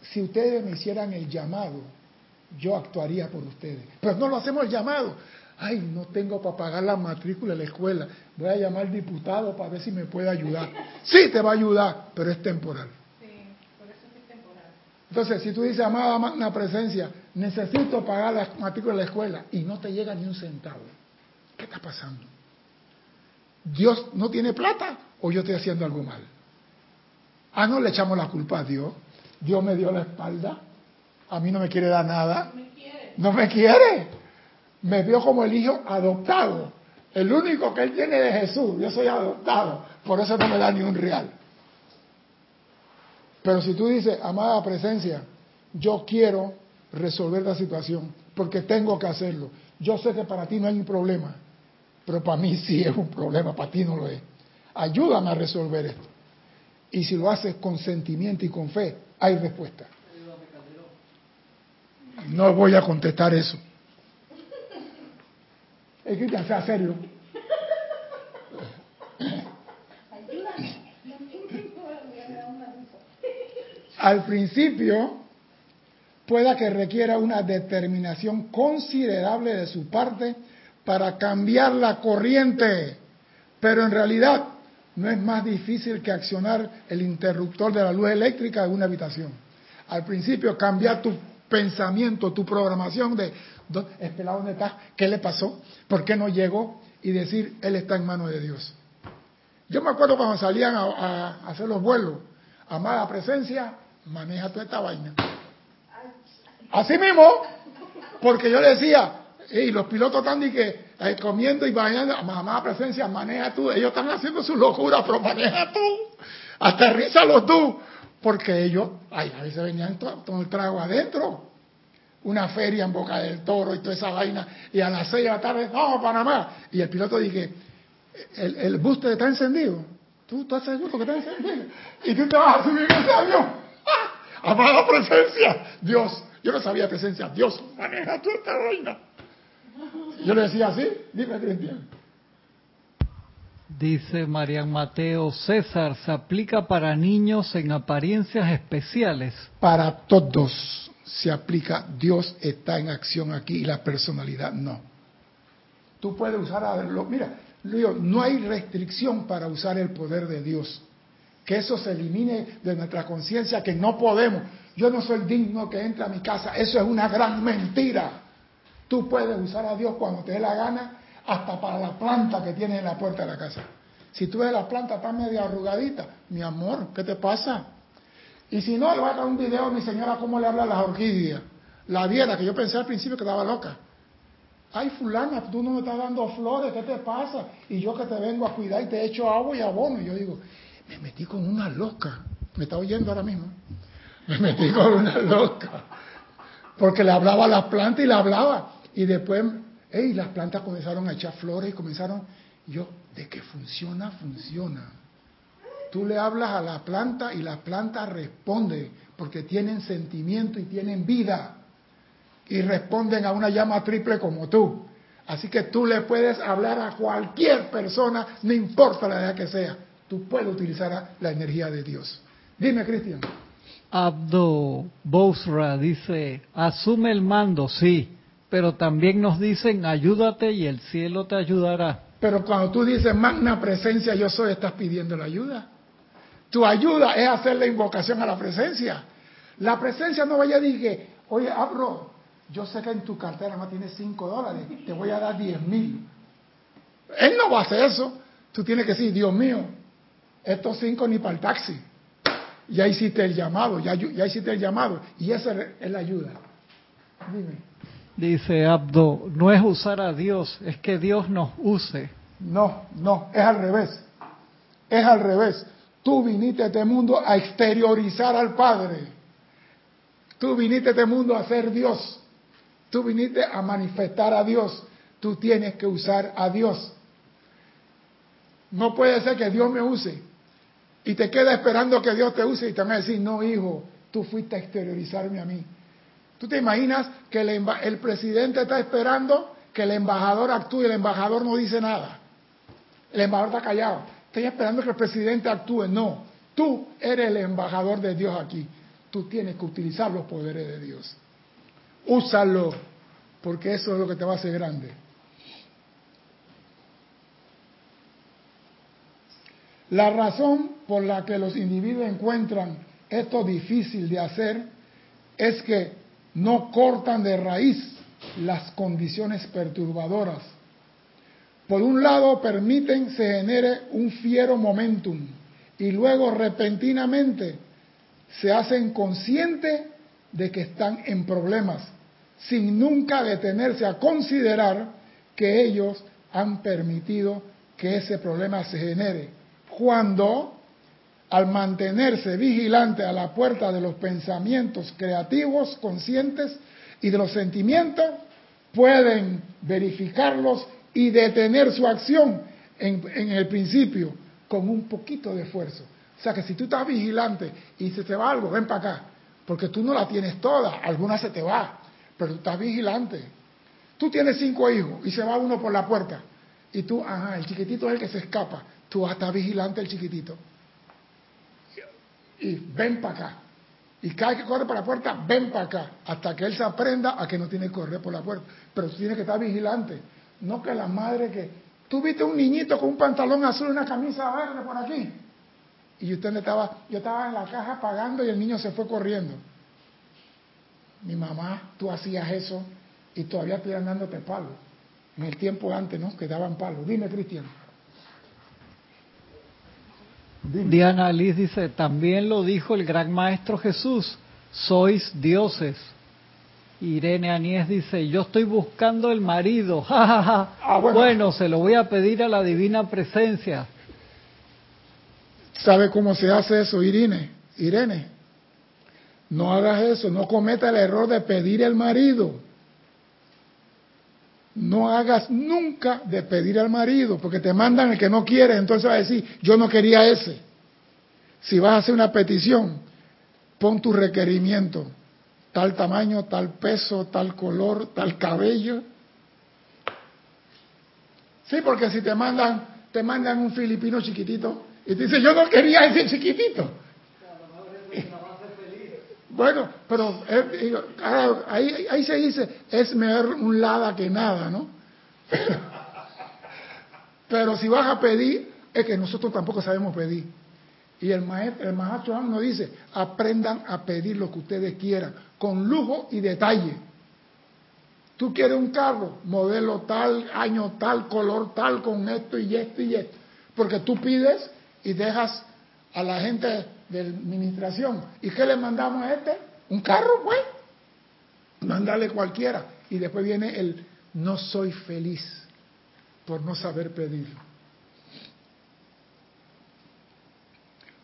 si ustedes me hicieran el llamado, yo actuaría por ustedes. Pero no lo hacemos el llamado. Ay, no tengo para pagar la matrícula de la escuela. Voy a llamar al diputado para ver si me puede ayudar. [laughs] Sí, te va a ayudar, pero es temporal. Entonces, si tú dices, amada magna presencia, necesito pagar la matrícula de la escuela y no te llega ni un centavo, ¿qué está pasando? ¿Dios no tiene plata o yo estoy haciendo algo mal? Ah, no le echamos la culpa a Dios. Dios me dio la espalda. A mí no me quiere dar nada. No me quiere. Me vio como el hijo adoptado. El único que él tiene de Jesús. Yo soy adoptado. Por eso no me da ni un real. Pero si tú dices, amada presencia, yo quiero resolver la situación porque tengo que hacerlo. Yo sé que para ti no hay un problema, pero para mí sí es un problema, para ti no lo es. Ayúdame a resolver esto. Y si lo haces con sentimiento y con fe, hay respuesta. No voy a contestar eso. Que ya sea serio. Al principio, pueda que requiera una determinación considerable de su parte para cambiar la corriente, pero en realidad no es más difícil que accionar el interruptor de la luz eléctrica de una habitación. Al principio, cambiar tu pensamiento, tu programación de, "¿Dó- espera, ¿dónde está? ¿Qué le pasó? ¿Por qué no llegó? Y decir, Él está en manos de Dios. Yo me acuerdo cuando salían a, hacer los vuelos, amada presencia, maneja toda esta vaina. Así mismo, porque yo le decía, y los pilotos están que, comiendo y bañando, amada presencia, maneja tú, ellos están haciendo sus locuras, pero maneja tú, aterrízalo tú, porque ellos, ay, a veces venían con el trago adentro, una feria en Boca del Toro y toda esa vaina, y a las seis de la tarde, no, Panamá, y el piloto dije, el, el booster está encendido, ¿Tú estás seguro que está encendido? Y tú te vas a subir en ese avión. [laughs] ¡Ah! Amada presencia, Dios, yo no sabía presencia, Dios, maneja tú esta vaina. Yo le decía así, dime Cristian. Dice Marian Mateo, César, se aplica para niños en apariencias especiales. Para todos se aplica, Dios está en acción aquí y la personalidad no. Tú puedes usar, a lo, mira, Leo, no hay restricción para usar el poder de Dios. Que eso se elimine de nuestra conciencia, que no podemos. Yo no soy digno que entre a mi casa. Eso es una gran mentira. Tú puedes usar a Dios cuando te dé la gana, hasta para la planta que tiene en la puerta de la casa. Si tú ves la planta está media arrugadita, mi amor, ¿qué te pasa? Y si no, le voy a dar un video a mi señora cómo le habla las orquídeas. La viera, que yo pensé al principio que estaba loca. Ay, fulana, tú no me estás dando flores, ¿qué te pasa? Y yo que te vengo a cuidar y te echo agua y abono. Y yo digo, me metí con una loca. ¿Me está oyendo ahora mismo? Me metí con una loca. Porque le hablaba a las plantas y le hablaba. Y después, hey, las plantas comenzaron a echar flores y comenzaron. Yo, de que funciona, funciona. Tú le hablas a la planta y la planta responde porque tienen sentimiento y tienen vida y responden a una llama triple como tú. Así que tú le puedes hablar a cualquier persona, no importa la edad que sea. Tú puedes utilizar la energía de Dios. Dime, Cristian. Abdo Bousra dice, asume el mando, sí, pero también nos dicen, ayúdate y el cielo te ayudará. Pero cuando tú dices magna presencia, yo soy, estás pidiendo la ayuda. Tu ayuda es hacer la invocación a la presencia. La presencia no vaya a decir, oye, Abro, yo sé que en tu cartera no tienes 5 dólares, te voy a dar 10 mil. Él no va a hacer eso. Tú tienes que decir, Dios mío, estos 5 ni para el taxi. Ya hiciste el llamado, ya, ya hiciste el llamado. Y esa es la ayuda. Dime. Dice Abdo, no es usar a Dios, es que Dios nos use. No, no, es al revés. Es al revés. Tú viniste a este mundo a exteriorizar al Padre. Tú viniste a este mundo a ser Dios. Tú viniste a manifestar a Dios. Tú tienes que usar a Dios. No puede ser que Dios me use y te queda esperando que Dios te use y te van a decir, no, hijo, tú fuiste a exteriorizarme a mí. ¿Tú te imaginas que el, presidente está esperando que el embajador actúe y el embajador no dice nada? El embajador está callado. Estoy esperando que el presidente actúe. No, tú eres el embajador de Dios aquí. Tú tienes que utilizar los poderes de Dios. Úsalo, porque eso es lo que te va a hacer grande. La razón por la que los individuos encuentran esto difícil de hacer es que no cortan de raíz las condiciones perturbadoras. Por un lado, permiten se genere un fiero momentum y luego repentinamente se hacen conscientes de que están en problemas, sin nunca detenerse a considerar que ellos han permitido que ese problema se genere cuando al mantenerse vigilante a la puerta de los pensamientos creativos, conscientes y de los sentimientos, pueden verificarlos y detener su acción en, el principio con un poquito de esfuerzo. O sea que si tú estás vigilante y se te va algo, ven para acá, porque tú no la tienes toda, alguna se te va, pero tú estás vigilante. Tú tienes cinco hijos y se va uno por la puerta y tú, ajá, el chiquitito es el que se escapa tú vas vigilante el chiquitito. Y ven para acá. Y cada que corre por la puerta, ven para acá. Hasta que él se aprenda a que no tiene que correr por la puerta. Pero tú tienes que estar vigilante. No que la madre que... Tú viste un niñito con un pantalón azul y una camisa verde por aquí. Y usted estaba... Yo estaba en la caja pagando y el niño se fue corriendo. Mi mamá, tú hacías eso y todavía estoy dándote palo. En el tiempo antes, ¿no? Que daban palo. Dime, Cristian. Diana Liz dice, también lo dijo el gran maestro Jesús, sois dioses. Irene Anies dice, yo estoy buscando el marido. [laughs] Ah, bueno. bueno, se lo voy a pedir a la divina presencia. ¿Sabe cómo se hace eso, Irene? Irene, no hagas eso, no cometa el error de pedir el marido. No hagas nunca de pedir al marido, porque te mandan el que no quiere, entonces va a decir, yo no quería ese. Si vas a hacer una petición, pon tu requerimiento, tal tamaño, tal peso, tal color, tal cabello. Sí, porque si te mandan te mandan un filipino chiquitito y te dice, yo no quería ese chiquitito. Bueno, pero eh, claro, ahí, ahí se dice, es mejor un lada que nada, ¿no? [laughs] Pero si vas a pedir, es que nosotros tampoco sabemos pedir. Y el maestro, el maestro nos dice, aprendan a pedir lo que ustedes quieran, con lujo y detalle. Tú quieres un carro, modelo tal, año tal, color tal, con esto y esto y esto. Porque tú pides y dejas a la gente de administración. ¿Y qué le mandamos a este? Un carro, pues. Mándale cualquiera. Y después viene el no soy feliz por no saber pedirlo.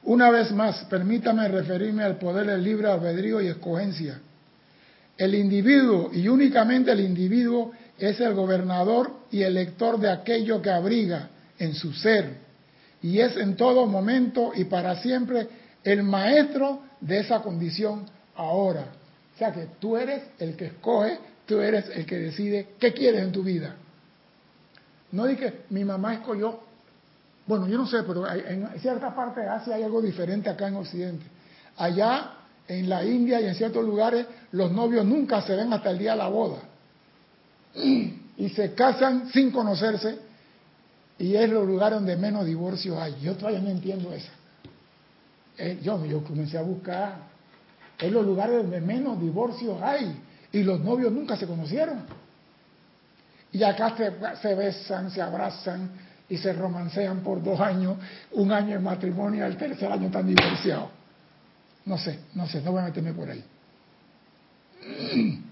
Una vez más, permítame referirme al poder del libre albedrío y escogencia. El individuo, y únicamente el individuo, es el gobernador y elector de aquello que abriga en su ser, y es en todo momento y para siempre el maestro de esa condición ahora. O sea que tú eres el que escoge, tú eres el que decide qué quieres en tu vida. No dije, mi mamá escogió bueno, yo no sé, pero en cierta parte de Asia hay algo diferente acá en Occidente. Allá en la India y en ciertos lugares los novios nunca se ven hasta el día de la boda. Y se casan sin conocerse y es los lugares donde menos divorcios hay. Yo todavía no entiendo eso. Eh, yo, yo comencé a buscar. Es los lugares donde menos divorcios hay y los novios nunca se conocieron. Y acá se, se besan, se abrazan, y se romancean por dos años, un año de matrimonio y al tercer año están divorciados. No sé, no sé, no voy a meterme por ahí. [clears throat]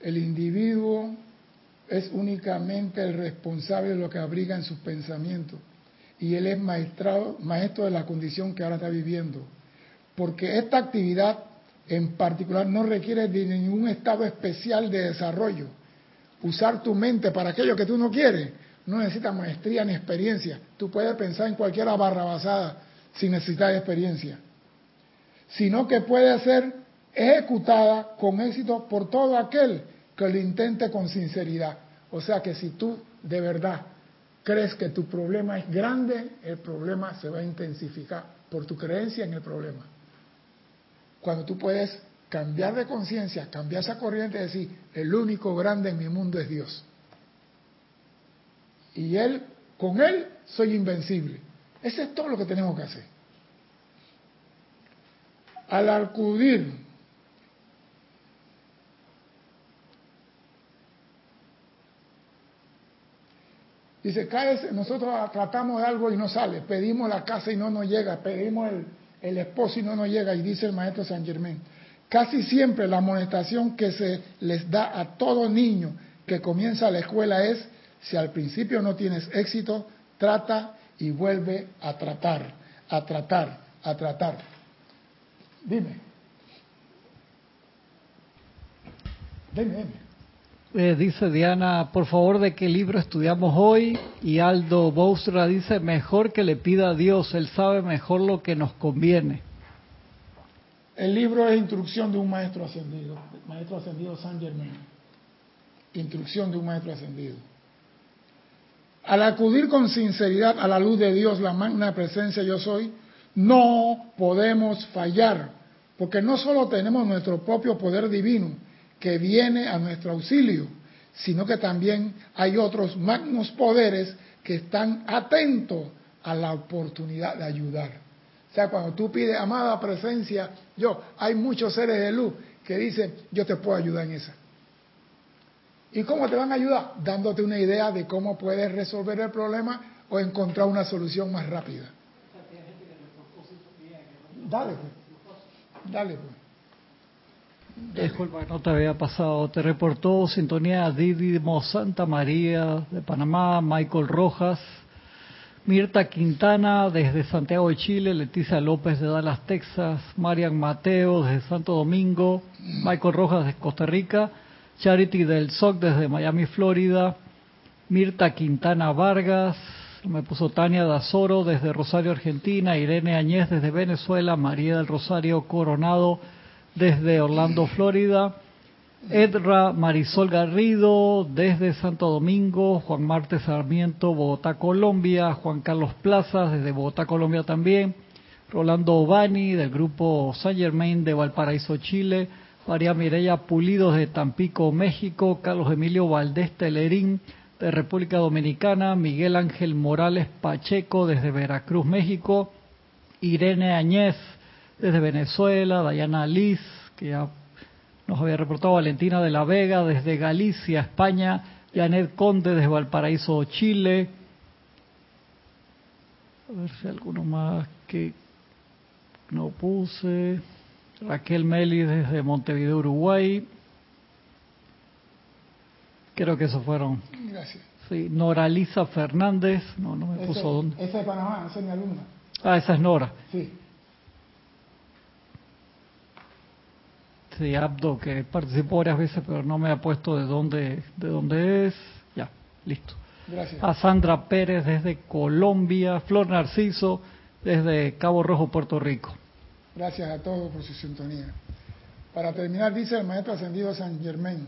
El individuo es únicamente el responsable de lo que abriga en sus pensamientos y él es maestro de la condición que ahora está viviendo. Porque esta actividad en particular no requiere de ningún estado especial de desarrollo usar tu mente para aquello que tú no quieres, no necesitas maestría ni experiencia. Tú puedes pensar en cualquier barra basada sin necesitar experiencia. Sino que puede ser ejecutada con éxito por todo aquel que lo intente con sinceridad. O sea que si tú de verdad crees que tu problema es grande, el problema se va a intensificar por tu creencia en el problema. Cuando tú puedes cambiar de conciencia, cambiar esa corriente y decir, el único grande en mi mundo es Dios. Y él, con él soy invencible. Eso es todo lo que tenemos que hacer. Al acudir Dice, cada nosotros tratamos de algo y no sale, pedimos la casa y no nos llega, pedimos el, el esposo y no nos llega, y dice el maestro San Germán, Casi siempre la amonestación que se les da a todo niño que comienza la escuela es, si al principio no tienes éxito, trata y vuelve a tratar, a tratar, a tratar. Dime. Dime, dime. Eh, dice Diana, por favor, ¿de qué libro estudiamos hoy? Y Aldo Boustra dice, mejor que le pida a Dios, Él sabe mejor lo que nos conviene. El libro es Instrucción de un Maestro Ascendido, Maestro Ascendido San Germain. Instrucción de un Maestro Ascendido. Al acudir con sinceridad a la luz de Dios, la magna presencia yo soy, no podemos fallar, porque no solo tenemos nuestro propio poder divino que viene a nuestro auxilio, sino que también hay otros magnos poderes que están atentos a la oportunidad de ayudar. O sea, cuando tú pides amada presencia, yo, hay muchos seres de luz que dicen, yo te puedo ayudar en esa. ¿Y cómo te van a ayudar? Dándote una idea de cómo puedes resolver el problema o encontrar una solución más rápida. Dale, pues. Dale, pues. Disculpa, no te había pasado. Te reportó sintonía Didimo Santa María de Panamá, Michael Rojas, Mirta Quintana desde Santiago de Chile, Leticia López de Dallas, Texas, Marian Mateo desde Santo Domingo, Michael Rojas de Costa Rica, Charity del SOC desde Miami, Florida, Mirta Quintana Vargas, me puso Tania Dazoro desde Rosario, Argentina, Irene Añez desde Venezuela, María del Rosario Coronado desde Orlando, Florida, Edra Marisol Garrido desde Santo Domingo, Juan Marte Sarmiento, Bogotá, Colombia, Juan Carlos Plazas desde Bogotá, Colombia también, Rolando Obani del grupo Saint Germain de Valparaíso, Chile, María Mireya Pulido de Tampico, México, Carlos Emilio Valdés Telerín de República Dominicana, Miguel Ángel Morales Pacheco desde Veracruz, México, Irene Añez desde Venezuela, Dayana Liz, que ya nos había reportado Valentina de la Vega desde Galicia, España, Janet Conde desde Valparaíso, Chile. A ver si alguno más que no puse. Raquel Meli desde Montevideo, Uruguay. Creo que esos fueron. Gracias. Sí, Noralisa Fernández. No, no me Ese- puso dónde. Esa es de Panamá, esa es mi alumna. Ah, esa es Nora. Sí. Sí, Abdo, que participó varias veces, pero no me ha puesto de dónde, de dónde es. Ya, listo. Gracias. A Sandra Pérez desde Colombia, Flor Narciso desde Cabo Rojo, Puerto Rico. Gracias a todos por su sintonía. Para terminar, dice el maestro ascendido San Germain,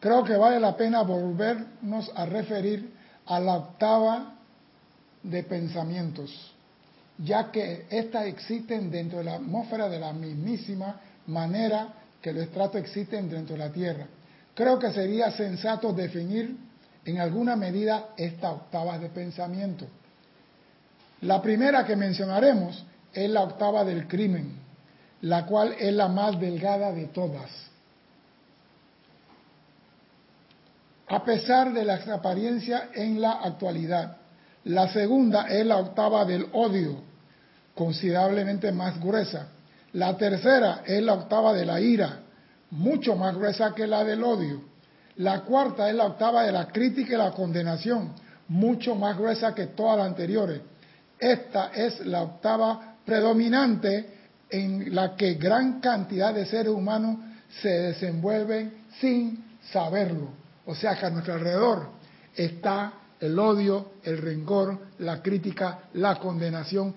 creo que vale la pena volvernos a referir a la octava de pensamientos, ya que éstas existen dentro de la atmósfera de la mismísima manera que los estratos existen dentro de la Tierra. Creo que sería sensato definir en alguna medida esta octava de pensamiento. La primera que mencionaremos es la octava del crimen, la cual es la más delgada de todas. A pesar de las apariencias en la actualidad, la segunda es la octava del odio, considerablemente más gruesa. La tercera es la octava de la ira, mucho más gruesa que la del odio. La cuarta es la octava de la crítica y la condenación, mucho más gruesa que todas las anteriores. Esta es la octava predominante en la que gran cantidad de seres humanos se desenvuelven sin saberlo. O sea que a nuestro alrededor está el odio, el rencor, la crítica, la condenación,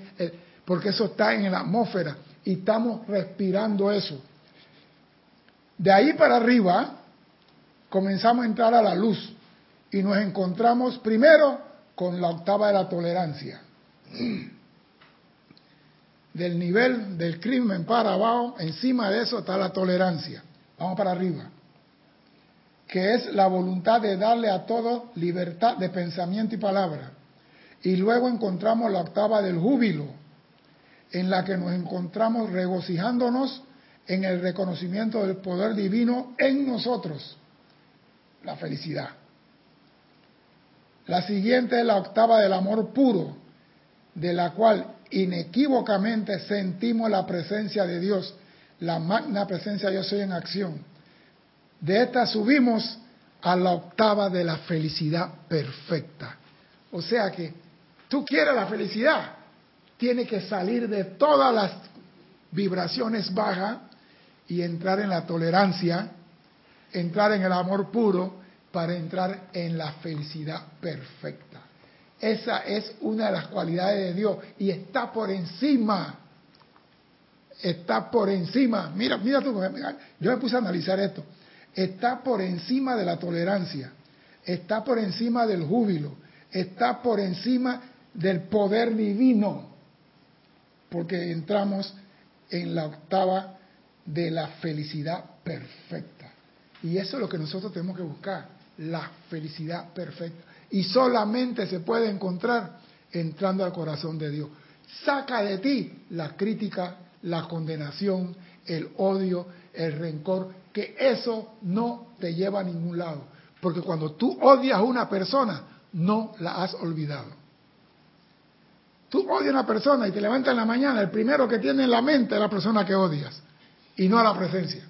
porque eso está en la atmósfera y estamos respirando eso. De ahí para arriba comenzamos a entrar a la luz y nos encontramos primero con la octava de la tolerancia. [clears throat] Del nivel del crimen para abajo, encima de eso está la tolerancia. Vamos para arriba. Que es la voluntad de darle a todo libertad de pensamiento y palabra. Y luego encontramos la octava del júbilo, en la que nos encontramos regocijándonos en el reconocimiento del poder divino en nosotros. La felicidad. La siguiente es la octava del amor puro, de la cual inequívocamente sentimos la presencia de Dios, la magna presencia Dios soy en acción. De esta subimos a la octava de la felicidad perfecta. O sea que tú quieres la felicidad, tiene que salir de todas las vibraciones bajas y entrar en la tolerancia, entrar en el amor puro para entrar en la felicidad perfecta. Esa es una de las cualidades de Dios y está por encima. Está por encima. Mira, mira tú, yo me puse a analizar esto. Está por encima de la tolerancia. Está por encima del júbilo. Está por encima del poder divino. Porque entramos en la octava de la felicidad perfecta. Y eso es lo que nosotros tenemos que buscar, la felicidad perfecta. Y solamente se puede encontrar entrando al corazón de Dios. Saca de ti la crítica, la condenación, el odio, el rencor, que eso no te lleva a ningún lado. Porque cuando tú odias a una persona, no la has olvidado. Tú odias a una persona y te levantas en la mañana, el primero que tiene en la mente es la persona que odias y no a la presencia.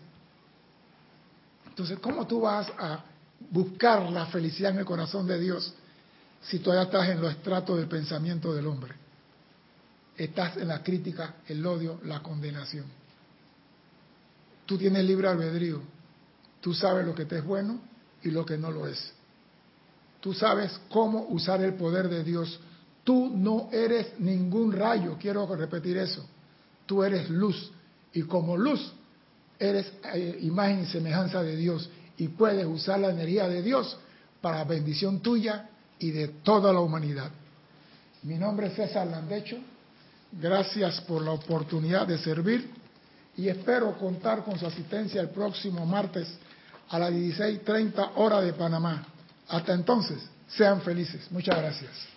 Entonces, ¿cómo tú vas a buscar la felicidad en el corazón de Dios si todavía estás en los estratos del pensamiento del hombre? Estás en la crítica, el odio, la condenación. Tú tienes libre albedrío. Tú sabes lo que te es bueno y lo que no lo es. Tú sabes cómo usar el poder de Dios. Tú no eres ningún rayo, quiero repetir eso. Tú eres luz. Y como luz eres eh, imagen y semejanza de Dios y puedes usar la energía de Dios para bendición tuya y de toda la humanidad. Mi nombre es César Landecho. Gracias por la oportunidad de servir y espero contar con su asistencia el próximo martes a las 16.30 hora de Panamá. Hasta entonces, sean felices. Muchas gracias.